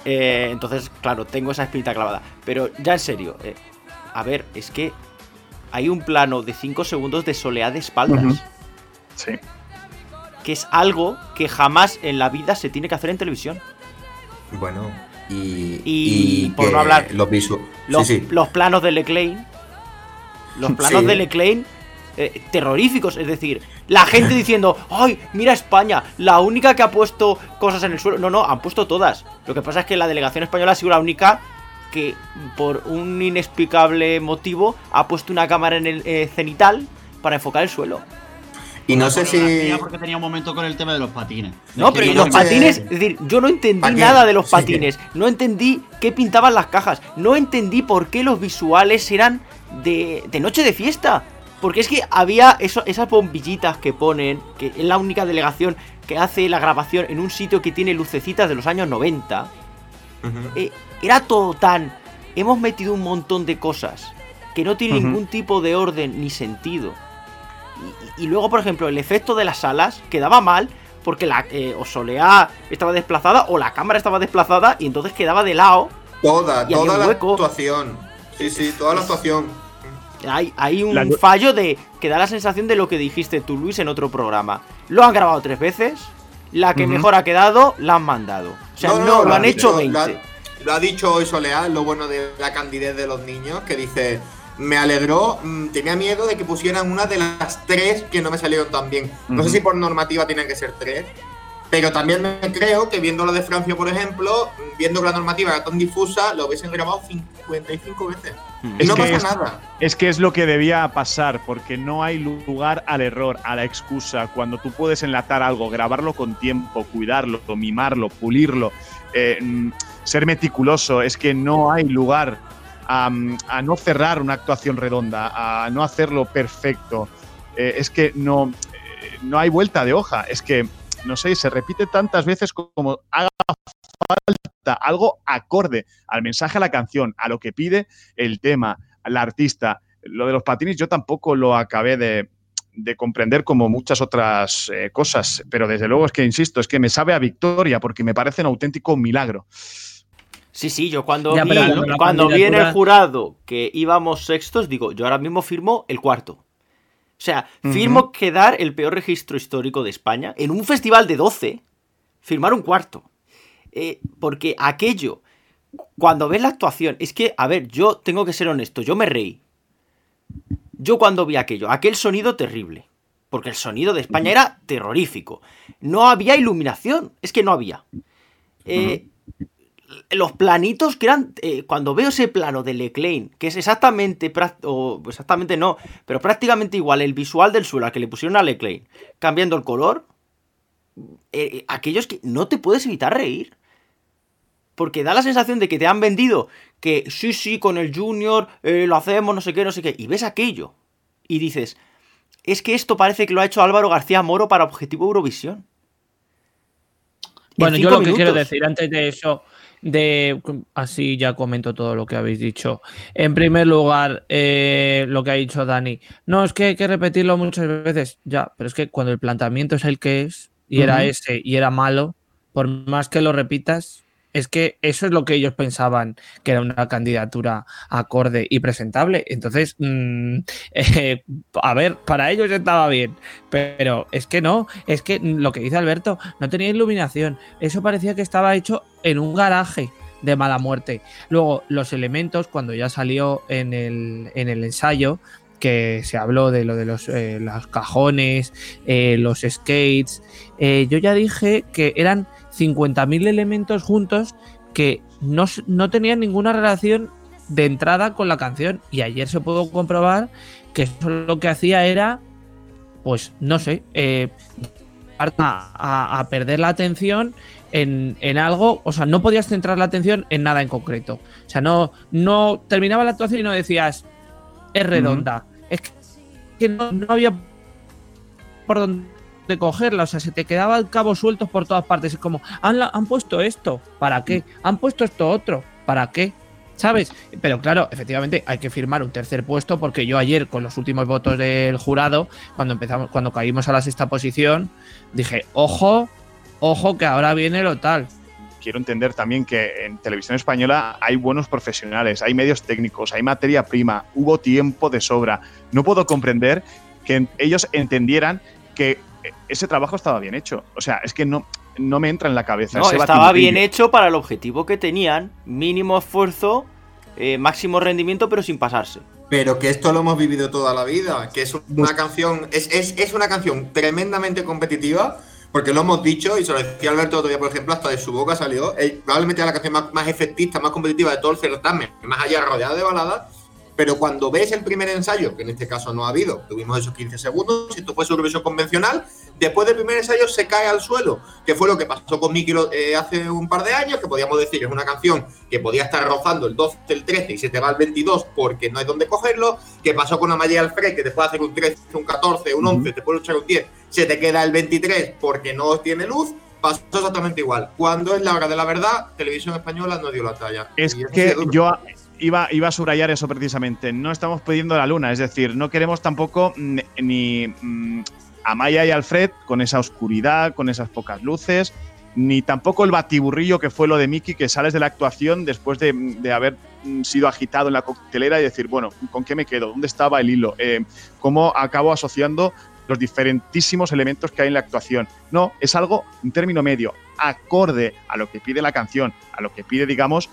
Eh, entonces, claro, tengo esa espinita clavada. Pero ya en serio, eh, a ver, es que hay un plano de 5 segundos de soleá de espaldas. Sí. Que es algo que jamás en la vida se tiene que hacer en televisión. Bueno, y. Y por no hablar- Los visu. Los, Sí, sí. los planos de Leclerc. Los planos Sí. de Leclerc eh, terroríficos. Es decir, la gente diciendo, ¡ay, mira España! La única que ha puesto cosas en el suelo. No, no, han puesto todas. Lo que pasa es que la delegación española ha sido la única que, por un inexplicable motivo, ha puesto una cámara en el eh, cenital para enfocar el suelo. Y no sé si. Porque tenía un momento con el tema de los patines. No, pero y los patines, es decir, yo no entendí nada de los Sí. patines, no entendí qué pintaban las cajas, no entendí por qué los visuales eran de, de noche de fiesta. Porque es que había eso- esas bombillitas que ponen, que es la única delegación que hace la grabación en un sitio que tiene lucecitas de los años 90. Ujú. Eh, era todo tan... Hemos metido un montón de cosas que no tienen Ujú. ningún tipo de orden ni sentido. Y, luego, por ejemplo, el efecto de las alas quedaba mal porque la eh, o Soleá estaba desplazada o la cámara estaba desplazada y entonces quedaba de lado. Toda, toda la hueco. actuación. Sí, sí, toda la actuación. Hay, hay un La- fallo de que da la sensación de lo que dijiste tú, Luis, en otro programa. Lo han grabado tres veces, la que mejor ha quedado, la han mandado. O sea, no, lo ha han hecho dicho- 20. Lo ha, lo ha dicho hoy Soleá, lo bueno de la candidez de los niños, que dice. Me alegró, mm, tenía miedo de que pusieran una de las tres que no me salieron tan bien. No sé si por normativa tienen que ser tres, pero también me creo que viendo lo de Francia, por ejemplo, viendo que la normativa era tan difusa, lo hubiesen grabado 55 veces. Es no pasa es- nada. Es que es lo que debía pasar, porque no hay lugar al error, a la excusa. Cuando tú puedes enlatar algo, grabarlo con tiempo, cuidarlo, mimarlo, pulirlo, eh, mm, ser meticuloso, es que no hay lugar a, no cerrar una actuación redonda, a no hacerlo perfecto. Eh, es que no, eh, no hay vuelta de hoja. Es que, no sé, se repite tantas veces como haga falta algo acorde al mensaje a la canción, a lo que pide el tema, la artista. Lo de los patines yo tampoco lo acabé de, de comprender como muchas otras eh, cosas, pero desde luego es que, insisto, es que me sabe a victoria porque me parece un auténtico milagro. Sí, sí, yo cuando Ya, vi, pero cuando vi en el jurado que íbamos sextos, digo, yo ahora mismo firmo el cuarto. O sea, firmo quedar el peor registro histórico de España en un festival de 12, firmar un cuarto. Eh, porque aquello, cuando ves la actuación, es que, a ver, yo tengo que ser honesto, yo me reí. Yo cuando vi aquello, aquel sonido terrible, porque el sonido de España era terrorífico. No había iluminación, es que no había. Eh, los planitos que eran. eh, cuando veo ese plano de Leclerc, que es exactamente. O exactamente no, pero prácticamente igual el visual del suelo al que le pusieron a Leclerc, cambiando el color. eh, aquellos que no te puedes evitar reír. Porque da la sensación de que te han vendido que sí, sí, con el Junior eh, lo hacemos, no sé qué, no sé qué. Y ves aquello. Y dices, es que esto parece que lo ha hecho Álvaro García Moro para Objetivo Eurovisión. En Bueno, yo lo que quiero decir antes de eso, de así ya comento todo lo que habéis dicho. En primer lugar, eh, lo que ha dicho Dani. No, es que hay que repetirlo muchas veces. Ya, pero es que cuando el planteamiento es el que es, y era ese, y era malo, por más que lo repitas, es que eso es lo que ellos pensaban que era una candidatura acorde y presentable. Entonces, mm, eh, a ver, para ellos estaba bien, pero es que no, es que lo que dice Alberto, no tenía iluminación. Eso parecía que estaba hecho en un garaje de mala muerte. Luego, los elementos, cuando ya salió en el, en el ensayo, que se habló de lo de los, eh, los cajones, eh, los skates, yo ya dije que eran 50.000 elementos juntos que no, no tenían ninguna relación de entrada con la canción. Y ayer se pudo comprobar que eso lo que hacía era, pues no sé, eh, a, perder la atención en, en algo, o sea, no podías centrar la atención en nada en concreto. O sea, no, no terminaba la actuación y no decías, es redonda. Es que, que no, no había por dónde dónde cogerla, o sea, se te quedaban cabos sueltos por todas partes. Es como, han, han puesto esto, ¿para qué? Han puesto esto otro, ¿para qué? ¿Sabes? Pero claro, efectivamente hay que firmar un tercer puesto porque yo ayer con los últimos votos del jurado, cuando empezamos, cuando caímos a la sexta posición, dije, ojo, ojo que ahora viene lo tal. quiero entender también que en televisión española hay buenos profesionales, hay medios técnicos, hay materia prima, hubo tiempo de sobra. No puedo comprender que ellos entendieran que ese trabajo estaba bien hecho. O sea, es que no, no me entra en la cabeza. No, ese estaba bien hecho para el objetivo que tenían. Mínimo esfuerzo, eh, máximo rendimiento, pero sin pasarse. Pero que esto lo hemos vivido toda la vida, que es una canción, es, es, es una canción tremendamente competitiva, porque lo hemos dicho, y se lo decía Alberto otro día, por ejemplo, hasta de su boca salió, eh, probablemente era la canción más, más efectista, más competitiva de todo el certamen, más allá rodeada de baladas, pero cuando ves el primer ensayo, que en este caso no ha habido, tuvimos esos 15 segundos, esto fue su Eurovisión convencional, después del primer ensayo se cae al suelo, que fue lo que pasó con Miki eh, hace un par de años, que podíamos decir es una canción que podía estar rozando el 12, el 13 y se te va al 22 porque no hay donde cogerlo, que pasó con Amaya Alfred, que te puede hacer un 13, un 14, un 11, te puede luchar un 10, se te queda el 23 porque no tiene luz, pasó exactamente igual. Cuando es la hora de la verdad, Televisión Española no dio la talla. Es que yo iba, iba a subrayar eso precisamente. No estamos pidiendo la luna, es decir, no queremos tampoco mm, ni mm, a Maya y Alfred con esa oscuridad, con esas pocas luces, ni tampoco el batiburrillo que fue lo de Mickey, que sales de la actuación después de, de haber mm, sido agitado en la coctelera y decir, bueno, ¿con qué me quedo? ¿Dónde estaba el hilo? Eh, ¿Cómo acabo asociando los diferentísimos elementos que hay en la actuación? No, es algo, un término medio, acorde a lo que pide la canción, a lo que pide, digamos,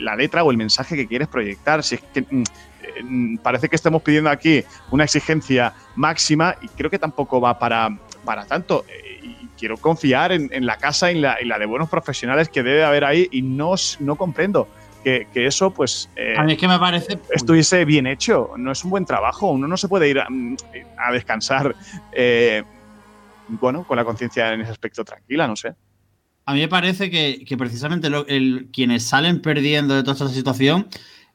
la letra o el mensaje que quieres proyectar. Si es que mm, eh, mm, parece que estamos pidiendo aquí una exigencia máxima y creo que tampoco va para, para tanto. Eh, Y quiero confiar en, en la casa y en la, en la de buenos profesionales que debe haber ahí y no, no comprendo que, que eso pues eh, A mí es que me parece. estuviese bien hecho. No es un buen trabajo. Uno no se puede ir a, mm, a descansar eh, bueno, con la conciencia en ese aspecto tranquila, no sé. A mí me parece que, que precisamente lo- el- quienes salen perdiendo de toda esta situación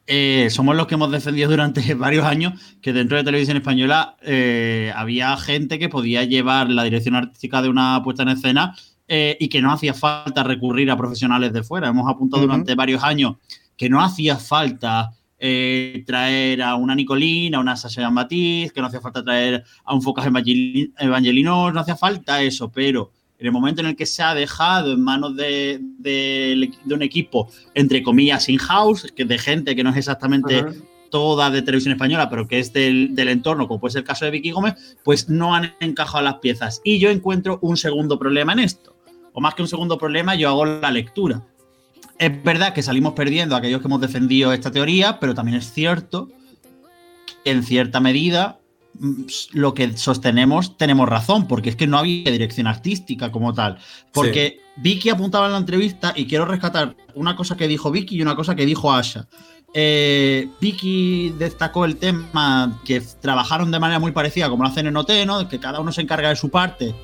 eh, somos los que hemos defendido durante varios años que dentro de televisión española eh, había gente que podía llevar la dirección artística de una puesta en escena eh, y que no hacía falta recurrir a profesionales de fuera. Hemos apuntado durante varios años que no hacía falta eh, traer a una Nicolina, a una Sasha Baptiste, que no hacía falta traer a un Focas Evangeli- Evangelinos, no hacía falta eso, pero en el momento en el que se ha dejado en manos de, de- de un equipo, entre comillas, in-house, que de gente que no es exactamente Ajá. toda de televisión española, pero que es del, del entorno, como puede ser el caso de Vicky Gómez, pues no han encajado las piezas. Y yo encuentro un segundo problema en esto. O más que un segundo problema, yo hago la lectura. Es verdad que salimos perdiendo aquellos que hemos defendido esta teoría, pero también es cierto que en cierta medida lo que sostenemos tenemos razón, porque es que no había dirección artística como tal. Porque Vicky apuntaba en la entrevista y quiero rescatar una cosa que dijo Vicky y una cosa que dijo Asha. Eh, Vicky destacó el tema que trabajaron de manera muy parecida como lo hacen en OT, ¿no? Que cada uno se encarga de su parte,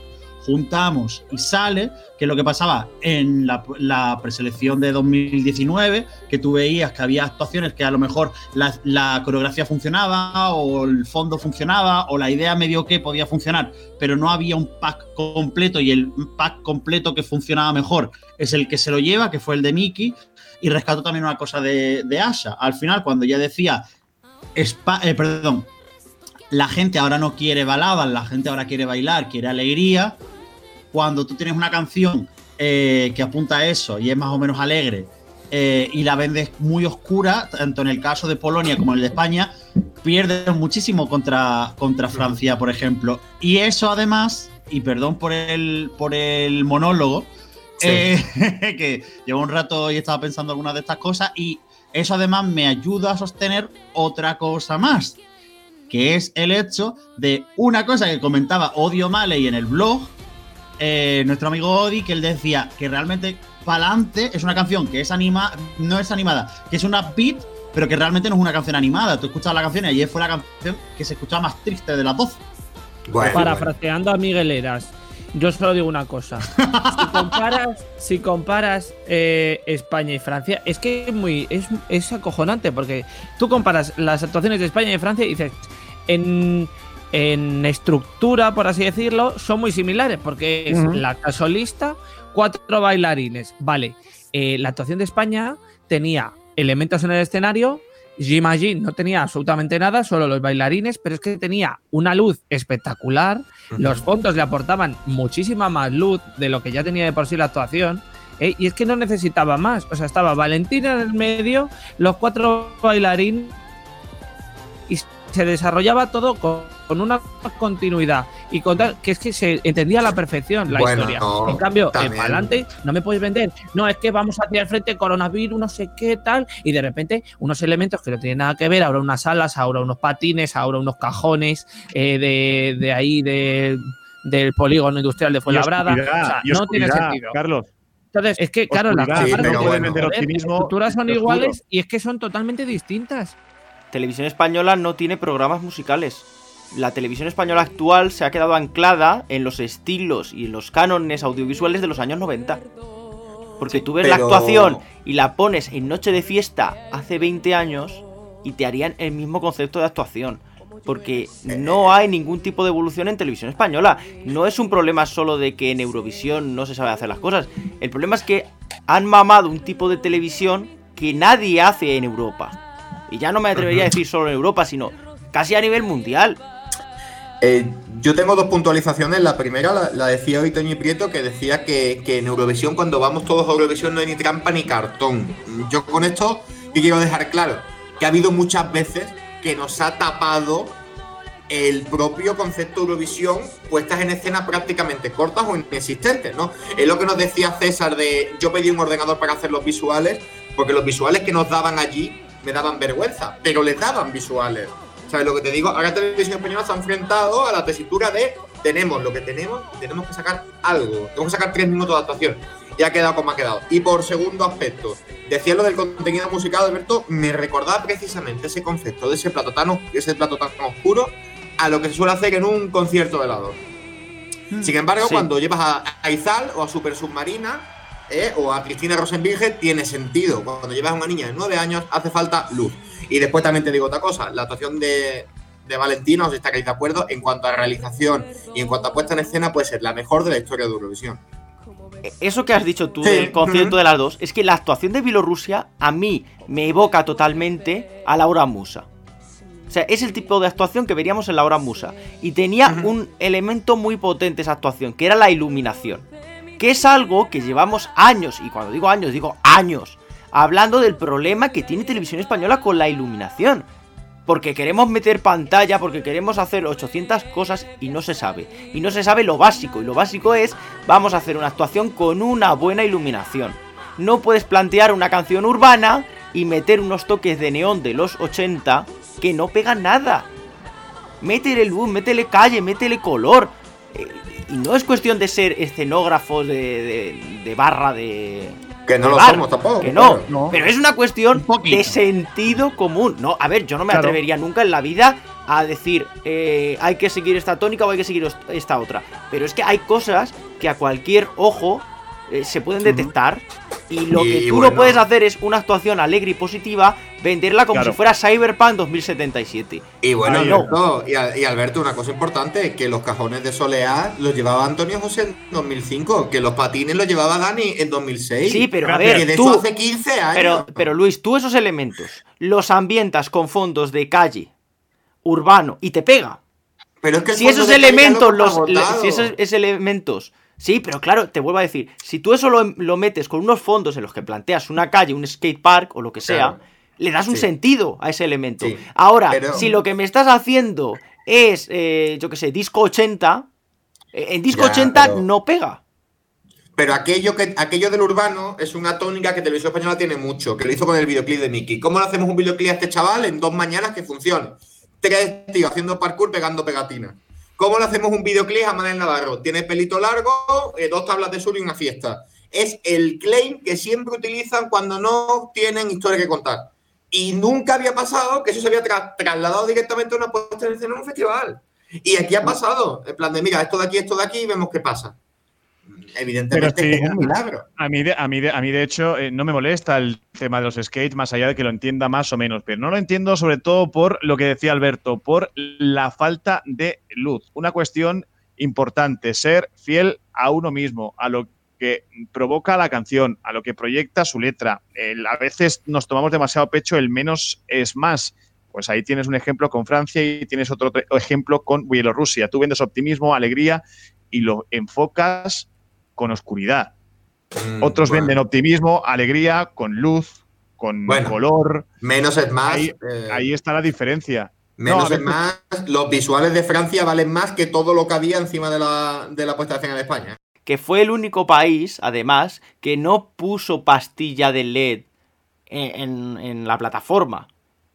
juntamos y sale, que es lo que pasaba en la, preselección de 2019, que tú veías que había actuaciones que a lo mejor la, coreografía funcionaba o el fondo funcionaba o la idea medio que podía funcionar, pero no había un pack completo y el pack completo que funcionaba mejor es el que se lo lleva, que fue el de Mickey, y rescato también una cosa de, Asha. Al final, cuando ya decía, Spa- eh, perdón, la gente ahora no quiere baladas, la gente ahora quiere bailar, quiere alegría, cuando tú tienes una canción eh, que apunta a eso y es más o menos alegre eh, y la vendes muy oscura, tanto en el caso de Polonia como en el de España, pierdes muchísimo contra, contra Francia, por ejemplo. Y eso además, y perdón por el, por el monólogo, Sí. eh, que llevo un rato y estaba pensando algunas de estas cosas, y eso además me ayuda a sostener otra cosa más, que es el hecho de una cosa que comentaba Odio Maley en el blog, eh, nuestro amigo Odi, que él decía que realmente Palante es una canción que es anima, no es animada, que es una beat, pero que realmente no es una canción animada. Tú escuchas la canción y ayer fue la canción que se escuchaba más triste de las 12. Bueno, Parafraseando a Miguel Eras, yo solo digo una cosa. Si comparas, si comparas eh, España y Francia, es que es muy es, es acojonante porque tú comparas las actuaciones de España y de Francia y dices, en, en estructura, por así decirlo, son muy similares, porque es la solista, cuatro bailarines. Vale, eh, la actuación de España tenía elementos en el escenario. J'imagine no tenía absolutamente nada, solo los bailarines, pero es que tenía una luz espectacular. Los fondos le aportaban muchísima más luz de lo que ya tenía de por sí la actuación. ¿eh? Y es que no necesitaba más. O sea, estaba Valentina en el medio, los cuatro bailarines y se desarrollaba todo con, con una continuidad y con tal, que es que se entendía a la perfección la Bueno, historia. no, en cambio, también. para adelante no me puedes vender. No, es que vamos hacia el frente, coronavirus, no sé qué tal, y de repente unos elementos que no tienen nada que ver, ahora unas alas, ahora unos patines, ahora unos cajones eh, de, de ahí de, del polígono industrial de Fuenlabrada. O sea, no tiene sentido. Carlos. Entonces, es que, claro, las Sí, no bueno. las estructuras son iguales y es que son totalmente distintas. Televisión Española no tiene programas musicales. La televisión española actual se ha quedado anclada en los estilos y en los cánones audiovisuales de los años 90. Porque tú ves la actuación y la pones en Noche de Fiesta hace 20 años y te harían el mismo concepto de actuación. Porque no hay ningún tipo de evolución en televisión española. No es un problema solo de que en Eurovisión no se sabe hacer las cosas. El problema es que han mamado un tipo de televisión que nadie hace en Europa. Y ya no me atrevería a decir solo en Europa, sino casi a nivel mundial. Eh, yo tengo dos puntualizaciones. La primera la, la decía hoy Toñi Prieto, que decía que, que en Eurovisión, cuando vamos todos a Eurovisión, no hay ni trampa ni cartón. Yo con esto y quiero dejar claro que ha habido muchas veces que nos ha tapado el propio concepto de Eurovisión, puestas en escena prácticamente cortas o inexistentes, ¿no? Es lo que nos decía César de yo pedí un ordenador para hacer los visuales, porque los visuales que nos daban allí me daban vergüenza, pero les daban visuales. ¿Sabes lo que te digo? Ahora Televisión Española se ha enfrentado a la tesitura de tenemos lo que tenemos tenemos que sacar algo. Tenemos que sacar tres minutos de actuación. Y ha quedado como ha quedado. Y por segundo aspecto, decía lo del contenido musical, Alberto, me recordaba precisamente ese concepto de ese plato tan, ese plato tan oscuro a lo que se suele hacer en un concierto de helado. Sin embargo, Sí. cuando llevas a, a Izal o a Super Submarina eh, o a Cristina Rosenbirge, tiene sentido. Cuando llevas a una niña de 9 años, hace falta luz. Y después también te digo otra cosa: la actuación de, de Valentina, os estaréis de acuerdo, en cuanto a realización y en cuanto a puesta en escena, puede ser la mejor de la historia de Eurovisión. Eso que has dicho tú Sí, del concierto de las dos, es que la actuación de Bielorrusia a mí me evoca totalmente a Laura Musa. O sea, es el tipo de actuación que veríamos en Laura Musa. Y tenía un elemento muy potente esa actuación, que era la iluminación. Que es algo que llevamos años, y cuando digo años, digo años, hablando del problema que tiene Televisión Española con la iluminación. Porque queremos meter pantalla, porque queremos hacer 800 cosas y no se sabe. Y no se sabe lo básico. Y lo básico es, vamos a hacer una actuación con una buena iluminación. No puedes plantear una canción urbana y meter unos toques de neón de los 80 que no pegan nada. Métele luz, métele calle, métele color. Y no es cuestión de ser escenógrafos de, de- de barra de, Que no de lo bar, somos tampoco. Que no, pero es una cuestión Un de sentido común. No, a ver, yo no me Claro. atrevería nunca en la vida a decir eh, hay que seguir esta tónica o hay que seguir est- esta otra. Pero es que hay cosas que a cualquier ojo eh, se pueden detectar. Y lo Y que tú bueno. no puedes hacer es una actuación alegre y positiva, venderla como Claro. si fuera Cyberpunk 2077. Y bueno, Ay, Alberto, y, Al- y Alberto, una cosa importante, que los cajones de Soleá los llevaba Antonio José en 2005, que los patines los llevaba Dani en 2006. Sí, pero a Gracias. que de ver, eso tú, hace 15 años. Pero, pero Luis, tú esos elementos los ambientas con fondos de calle, urbano, y te pega. Pero es que el si esos elementos, lo los, si esos, esos elementos, sí, pero claro, te vuelvo a decir, si tú eso lo, lo metes con unos fondos en los que planteas una calle, un skate park o lo que sea, Claro. le das un Sí. sentido a ese elemento. Sí, Ahora, pero- si lo que me estás haciendo es, eh, yo que sé, disco 80, eh, en disco Ya, 80 pero- no pega. Pero aquello, que, aquello del urbano es una tónica que Televisión Española tiene mucho, que lo hizo con el videoclip de Mickey. ¿Cómo le hacemos un videoclip a este chaval en dos mañanas que funcione? Tres tíos haciendo parkour pegando pegatinas. ¿Cómo le hacemos un videoclip a Manel Navarro? Tiene pelito largo, eh, dos tablas de sur y una fiesta. Es el claim que siempre utilizan cuando no tienen historia que contar. Y nunca había pasado que eso se había tra- trasladado directamente a una puesta en escena en un festival. Y aquí ha pasado. En plan de, mira, esto de aquí, esto de aquí, y vemos qué pasa. Evidentemente Pero sí, es un milagro. A mí, de, a, mí de, a mí, de hecho, eh, no me molesta el tema de los skates, más allá de que lo entienda más o menos, pero no lo entiendo sobre todo por lo que decía Alberto, por la falta de luz. Una cuestión importante, ser fiel a uno mismo, a lo que provoca la canción, a lo que proyecta su letra. A veces nos tomamos demasiado pecho, el menos es más. Pues ahí tienes un ejemplo con Francia y tienes otro ejemplo con Bielorrusia. Tú vendes optimismo, alegría y lo enfocas con oscuridad. Mm, Otros bueno. venden optimismo, alegría, con luz, con Bueno, color. Menos es más. Ahí, eh, ahí está la diferencia. menos no, es veces- más. Los visuales de Francia valen más que todo lo que había encima de la, de la puesta de escena de España. que fue el único país, además, que no puso pastilla de LED en, en- en la plataforma.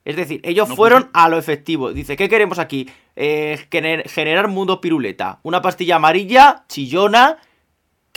Es decir, ellos No fueron a lo efectivo. Dice, ¿qué queremos aquí? Eh, gener- generar mundo piruleta. Una pastilla amarilla, chillona,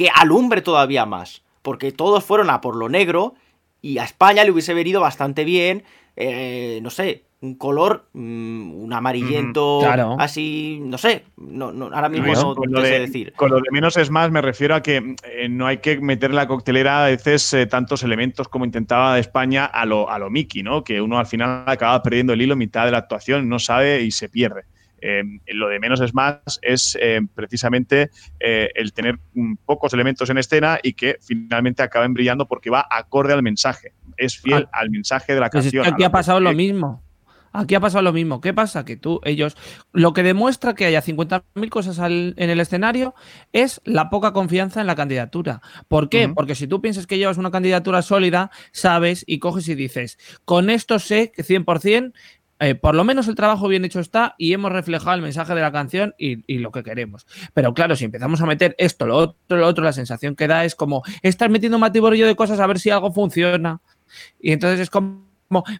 que alumbre todavía más. Porque todos fueron a por lo negro y a España le hubiese venido bastante bien, eh, no sé, un color, mm, un amarillento, Ujú, claro. así, no sé, no, no, ahora mismo Eso, no lo de, decir. con lo de menos es más, me refiero a que eh, no hay que meter en la coctelera a veces eh, tantos elementos como intentaba España a lo, a lo Mickey, ¿no? Que uno al final acaba perdiendo el hilo en mitad de la actuación, no sabe y se pierde. Eh, lo de menos es más es eh, precisamente eh, el tener mm, pocos elementos en escena y que finalmente acaben brillando porque va acorde al mensaje. Es fiel al mensaje de la Pues es que canción. aquí ha pasado que- lo mismo. Aquí ha pasado lo mismo. ¿Qué pasa? Que tú, ellos, lo que demuestra que haya 50.000 cosas al- en el escenario es la poca confianza en la candidatura. ¿Por qué? Porque si tú piensas que llevas una candidatura sólida, sabes y coges y dices, con esto sé que 100%, eh, por lo menos el trabajo bien hecho está y hemos reflejado el mensaje de la canción y, y lo que queremos. Pero claro, si empezamos a meter esto, lo otro, lo otro, la sensación que da es como, estás metiendo un matiborrillo de cosas a ver si algo funciona. Y entonces es como,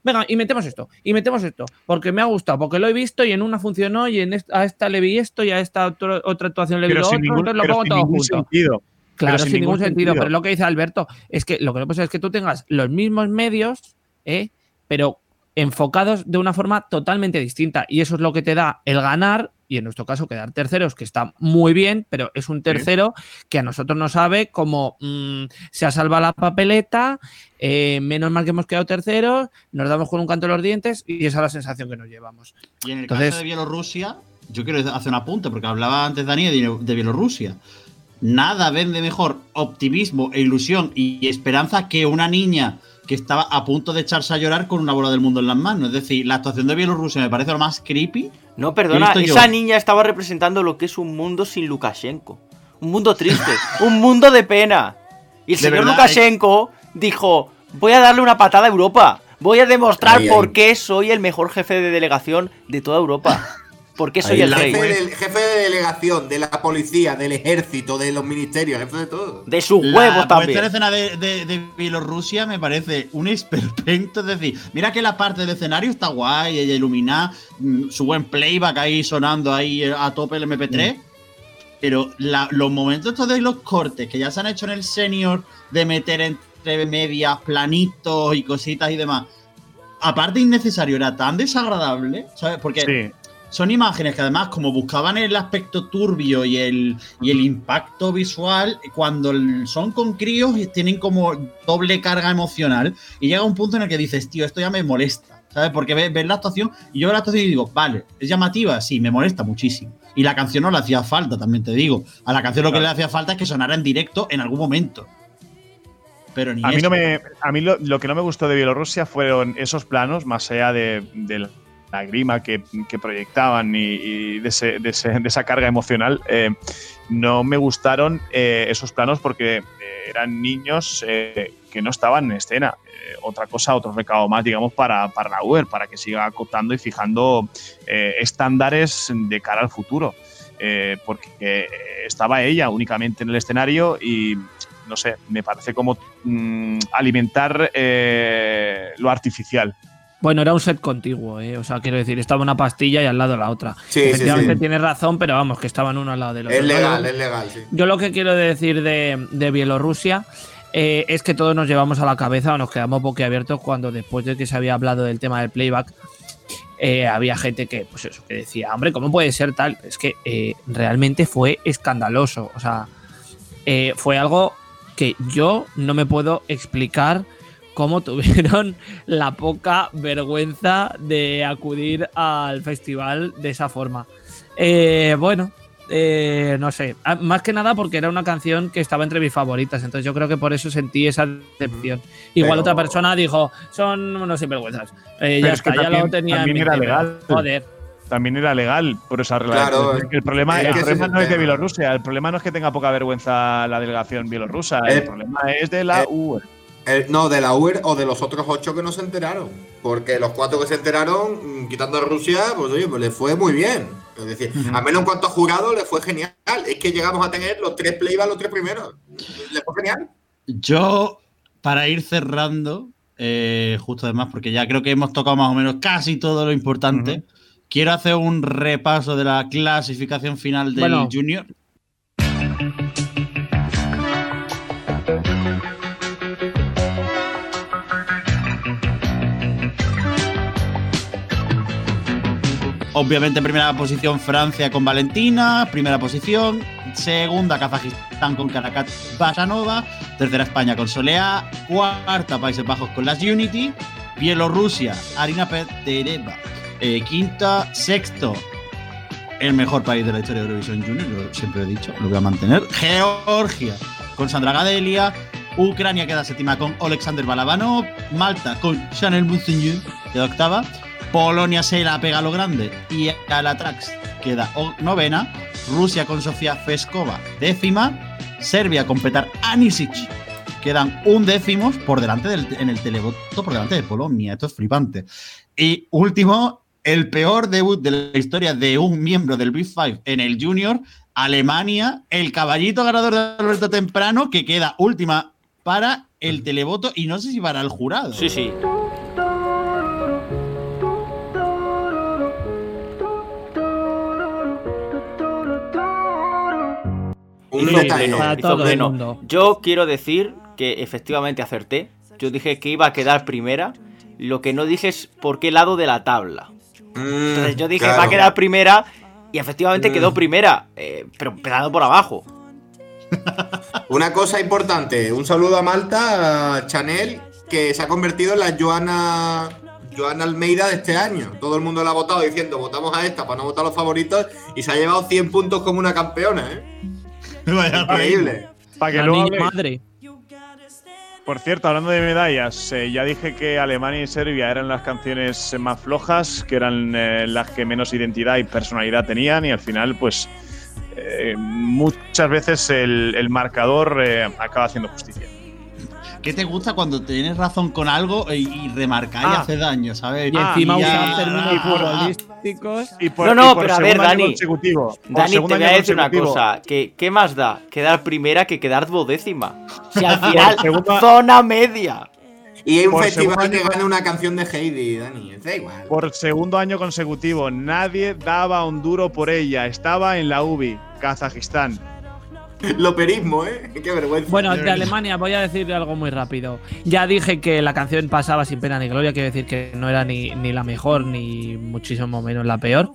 venga, y metemos esto, y metemos esto, porque me ha gustado, porque lo he visto y en una funcionó y en esta, a esta le vi esto y a esta otro- otra actuación le vi lo otro, ningún, entonces lo pongo todo junto. sentido. Claro, sin, ningún sentido, Pero lo que dice Alberto es que lo que no ser es que tú tengas los mismos medios, ¿eh? pero enfocados de una forma totalmente distinta. Y eso es lo que te da el ganar, y en nuestro caso quedar terceros, que está muy bien, pero es un tercero que a nosotros nos sabe como mm, se ha salvado la papeleta, eh, menos mal que hemos quedado terceros, nos damos con un canto en los dientes y esa es la sensación que nos llevamos. Y en el Entonces- caso de Bielorrusia, yo quiero hacer un apunte, porque hablaba antes Dani de, de Bielorrusia. Nada vende mejor optimismo e ilusión y esperanza que una niña que estaba a punto de echarse a llorar con una bola del mundo en las manos. Es decir, la actuación de Bielorrusia me parece lo más creepy. No, perdona, esa yo. niña estaba representando lo que es un mundo sin Lukashenko. Un mundo triste, un mundo de pena. Y el De señor verdad, Lukashenko dijo, voy a darle una patada a Europa. Voy a demostrar por qué soy el mejor jefe de delegación de toda Europa. ¿Por qué soy Ahí, el el rey? jefe, del, jefe de delegación, de la policía, del ejército, de los ministerios, jefe de todo. De sus La huevos también. escena de, de- de Bielorrusia me parece un esperpento. Es decir, mira que la parte del escenario está guay, ella iluminada, mm, su buen playback ahí sonando ahí a tope el MP3. Pero la- los momentos estos de los cortes que ya se han hecho en el senior de meter entre medias planitos y cositas y demás. Aparte innecesario, era tan desagradable, ¿sabes? Porque Sí. Son imágenes que además, como buscaban el aspecto turbio y el, y el impacto visual, cuando son con críos y tienen como doble carga emocional y llega un punto en el que dices, tío, esto ya me molesta, ¿sabes? Porque ves, ves la actuación y yo veo la actuación y digo, vale, es llamativa, sí, me molesta muchísimo. Y la canción no le hacía falta, también te digo. A la canción lo que le hacía falta es que sonara en directo en algún momento. Pero ni A mí, no me, a mí lo, lo que no me gustó de Bielorrusia fueron esos planos, más allá de, de la grima que, proyectaban y, de, esa carga emocional. eh, no me gustaron eh, esos planos porque eh, eran niños que no estaban en escena. Otra cosa, otro recado más, digamos, para, para la Uber, para que siga acotando y fijando estándares de cara al futuro. Porque estaba ella únicamente en el escenario y no sé, me parece como mm, alimentar lo artificial. Bueno, era un set contiguo, ¿eh? o sea, quiero decir, estaba una pastilla y al lado la otra. Sí, sí, Efectivamente sí. tienes razón, pero vamos, que estaban uno al lado del otro. Es legal, es legal, sí. Yo lo que quiero decir de, de Bielorrusia eh, es que todos nos llevamos a la cabeza o nos quedamos boquiabiertos cuando después de que se había hablado del tema del playback, eh, había gente que, pues eso, que decía, hombre, ¿cómo puede ser tal? Es que eh, realmente fue escandaloso. O sea, eh, fue algo que yo no me puedo explicar cómo tuvieron la poca vergüenza de acudir al festival de esa forma. Eh, bueno, eh, no sé, Ah, más que nada porque era una canción que estaba entre mis favoritas, entonces yo creo que por eso sentí esa decepción. Igual Pero- otra persona dijo, son unos sinvergüenzas. Eh, ya es que está, ya lo también- tenía en también mi era legal. Joder. También era legal por esa relación. Claro, el problema, es el que ese problema es el no es de. Bielorrusia, el problema no es que tenga poca vergüenza la delegación bielorrusa, el, El- problema es de la eh, UE. Eh, no, de la UER o de los otros ocho que no se enteraron. Porque los cuatro que se enteraron, mm, quitando a Rusia, pues oye, pues le fue muy bien. Es decir, al menos en cuanto a jurado, le fue genial. Es que llegamos a tener los tres playbacks, los tres primeros. Le fue genial. Yo, para ir cerrando, eh, justo además, porque ya creo que hemos tocado más o menos casi todo lo importante, quiero hacer un repaso de la clasificación final del Bueno. Junior. Obviamente, en primera posición Francia con Valentina, primera posición, segunda Kazajistán con Karakat Basanova, tercera España con Solea, cuarta Países Bajos con las Unity, Bielorrusia, Arina Petereva, eh, quinta, sexto, el mejor país de la historia de Eurovisión Junior, lo siempre he dicho, lo voy a mantener, Georgia con Sandra Gadelia, Ucrania queda séptima con Alexander Balabanov, Malta con Chanel Monsignor queda octava, Polonia se la pega a lo grande y a la Trax queda novena, Rusia con Sofía Feskova décima, Serbia con Petar Anisic quedan un décimos por delante del, en el televoto por delante de Polonia, esto es flipante. Y último, el peor debut de la historia de un miembro del Big Five en el Junior, Alemania, el caballito ganador de Alberto Temprano, que queda última para el televoto y no sé si para el jurado. Sí, sí. Un Hizo detalle. pleno, Para hizo todo el pleno. mundo. Yo quiero decir que efectivamente acerté. Yo dije que iba a quedar primera. Lo que no dije es por qué lado de la tabla. Mm, Entonces yo dije, claro. va a quedar primera. Y efectivamente Mm. quedó primera. eh, pero empezando por abajo. Una cosa importante, un saludo a Malta, a Chanel, que se ha convertido en la Joana, Joana Almeida de este año. Todo el mundo la ha votado diciendo, votamos a esta para no votar a los favoritos, y se ha llevado 100 puntos como una campeona, ¿eh? Vaya Increíble. Para que La luego niña madre. Por cierto, hablando de medallas, eh, ya dije que Alemania y Serbia eran las canciones más flojas, que eran eh, las que menos identidad y personalidad tenían, y al final, pues, eh, muchas veces el, el marcador eh, acaba haciendo justicia. ¿Qué te gusta cuando tienes razón con algo y, y remarcar y Ah. hace daño, ¿sabes? Y encima usar términos y por- futbolísticos. Y por, No, no, y por pero a ver, Dani. consecutivo, Dani, te voy a decir una cosa. Que, ¿Qué más da? Quedar primera que quedar duodécima. Si al final, segunda- zona media. Y hay un Por festival que año- gana una canción de Heidi, Dani. Da igual. Por segundo año consecutivo, nadie daba un duro por ella. Estaba en la UBI, Kazajistán. Loperismo, ¿eh? Qué vergüenza. Bueno, de Alemania voy a decir algo muy rápido. Ya dije que la canción pasaba sin pena ni gloria, quiero decir que no era ni, ni la mejor ni muchísimo menos la peor.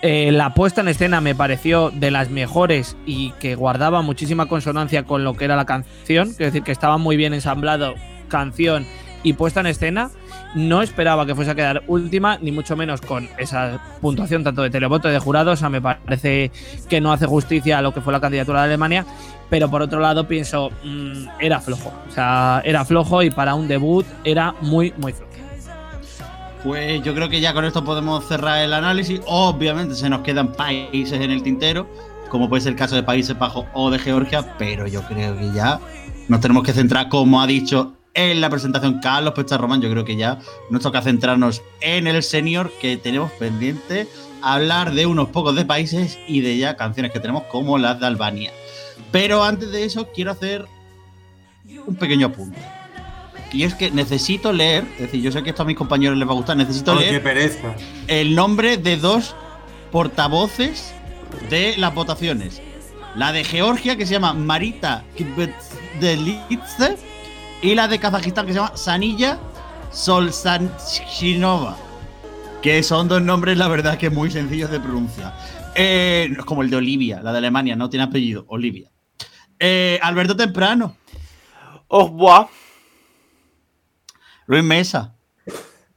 Eh, la puesta en escena me pareció de las mejores y que guardaba muchísima consonancia con lo que era la canción, quiero decir que estaba muy bien ensamblado canción y puesta en escena. No esperaba que fuese a quedar última, ni mucho menos con esa puntuación tanto de televoto y de jurado. O sea, me parece que no hace justicia a lo que fue la candidatura de Alemania. Pero por otro lado, pienso, mm, era flojo. O sea, era flojo y para un debut era muy, muy flojo. Pues yo creo que ya con esto podemos cerrar el análisis. Obviamente se nos quedan países en el tintero, como puede ser el caso de Países Bajos o de Georgia, pero yo creo que ya nos tenemos que centrar, como ha dicho en la presentación Carlos Pechar Román, yo creo que ya nos toca centrarnos en el senior que tenemos pendiente, hablar de unos pocos de países y de ya canciones que tenemos como las de Albania. Pero antes de eso quiero hacer un pequeño apunte. Y es que necesito leer, es decir, yo sé que esto a mis compañeros les va a gustar, necesito leer pereza. el nombre de dos portavoces de las votaciones. La de Georgia, que se llama Marita Kibetzelidze, y la de Kazajistán, que se llama Sanilla Solsanchinova. Que son dos nombres, la verdad, que muy sencillos de pronunciar. Eh, es como el de Olivia, la de Alemania, no tiene apellido, Olivia. Eh, Alberto Temprano. Au revoir. Luis Mesa.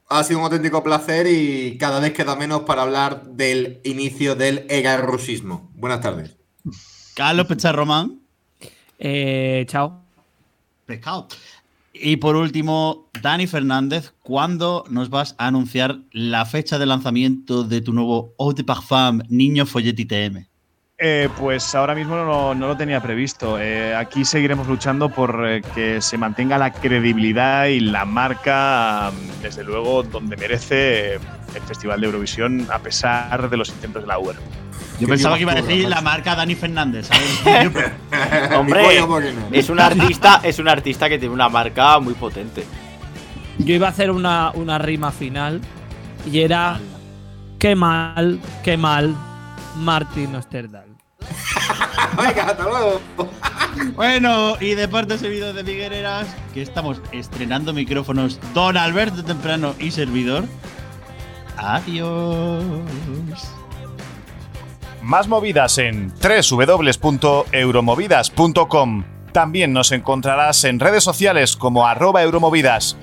Ha sido un auténtico placer y cada vez queda menos para hablar del inicio del egarrusismo. Buenas tardes. Carlos Pecharromán. Eh, chao. Y por último, Dani Fernández, ¿cuándo nos vas a anunciar la fecha de lanzamiento de tu nuevo Eau de Parfum Niño Folletti TM? Eh, pues ahora mismo no, no lo tenía previsto. Eh, aquí seguiremos luchando por eh, que se mantenga la credibilidad y la marca, mm, desde luego, donde merece eh, el Festival de Eurovisión, a pesar de los intentos de la UER. Yo pensaba que iba a decir la marca Dani Fernández, ¿sabes? Hombre, es un artista, es un artista que tiene una marca muy potente. Yo iba a hacer una, una rima final y era qué mal, qué mal, Martin Osterdal. Venga, hasta luego. Bueno, y de parte servido de Figuereras, que estamos estrenando micrófonos Don Alberto Temprano y servidor. Adiós. Más movidas en www.euromovidas.com. También nos encontrarás en redes sociales como arroba euromovidas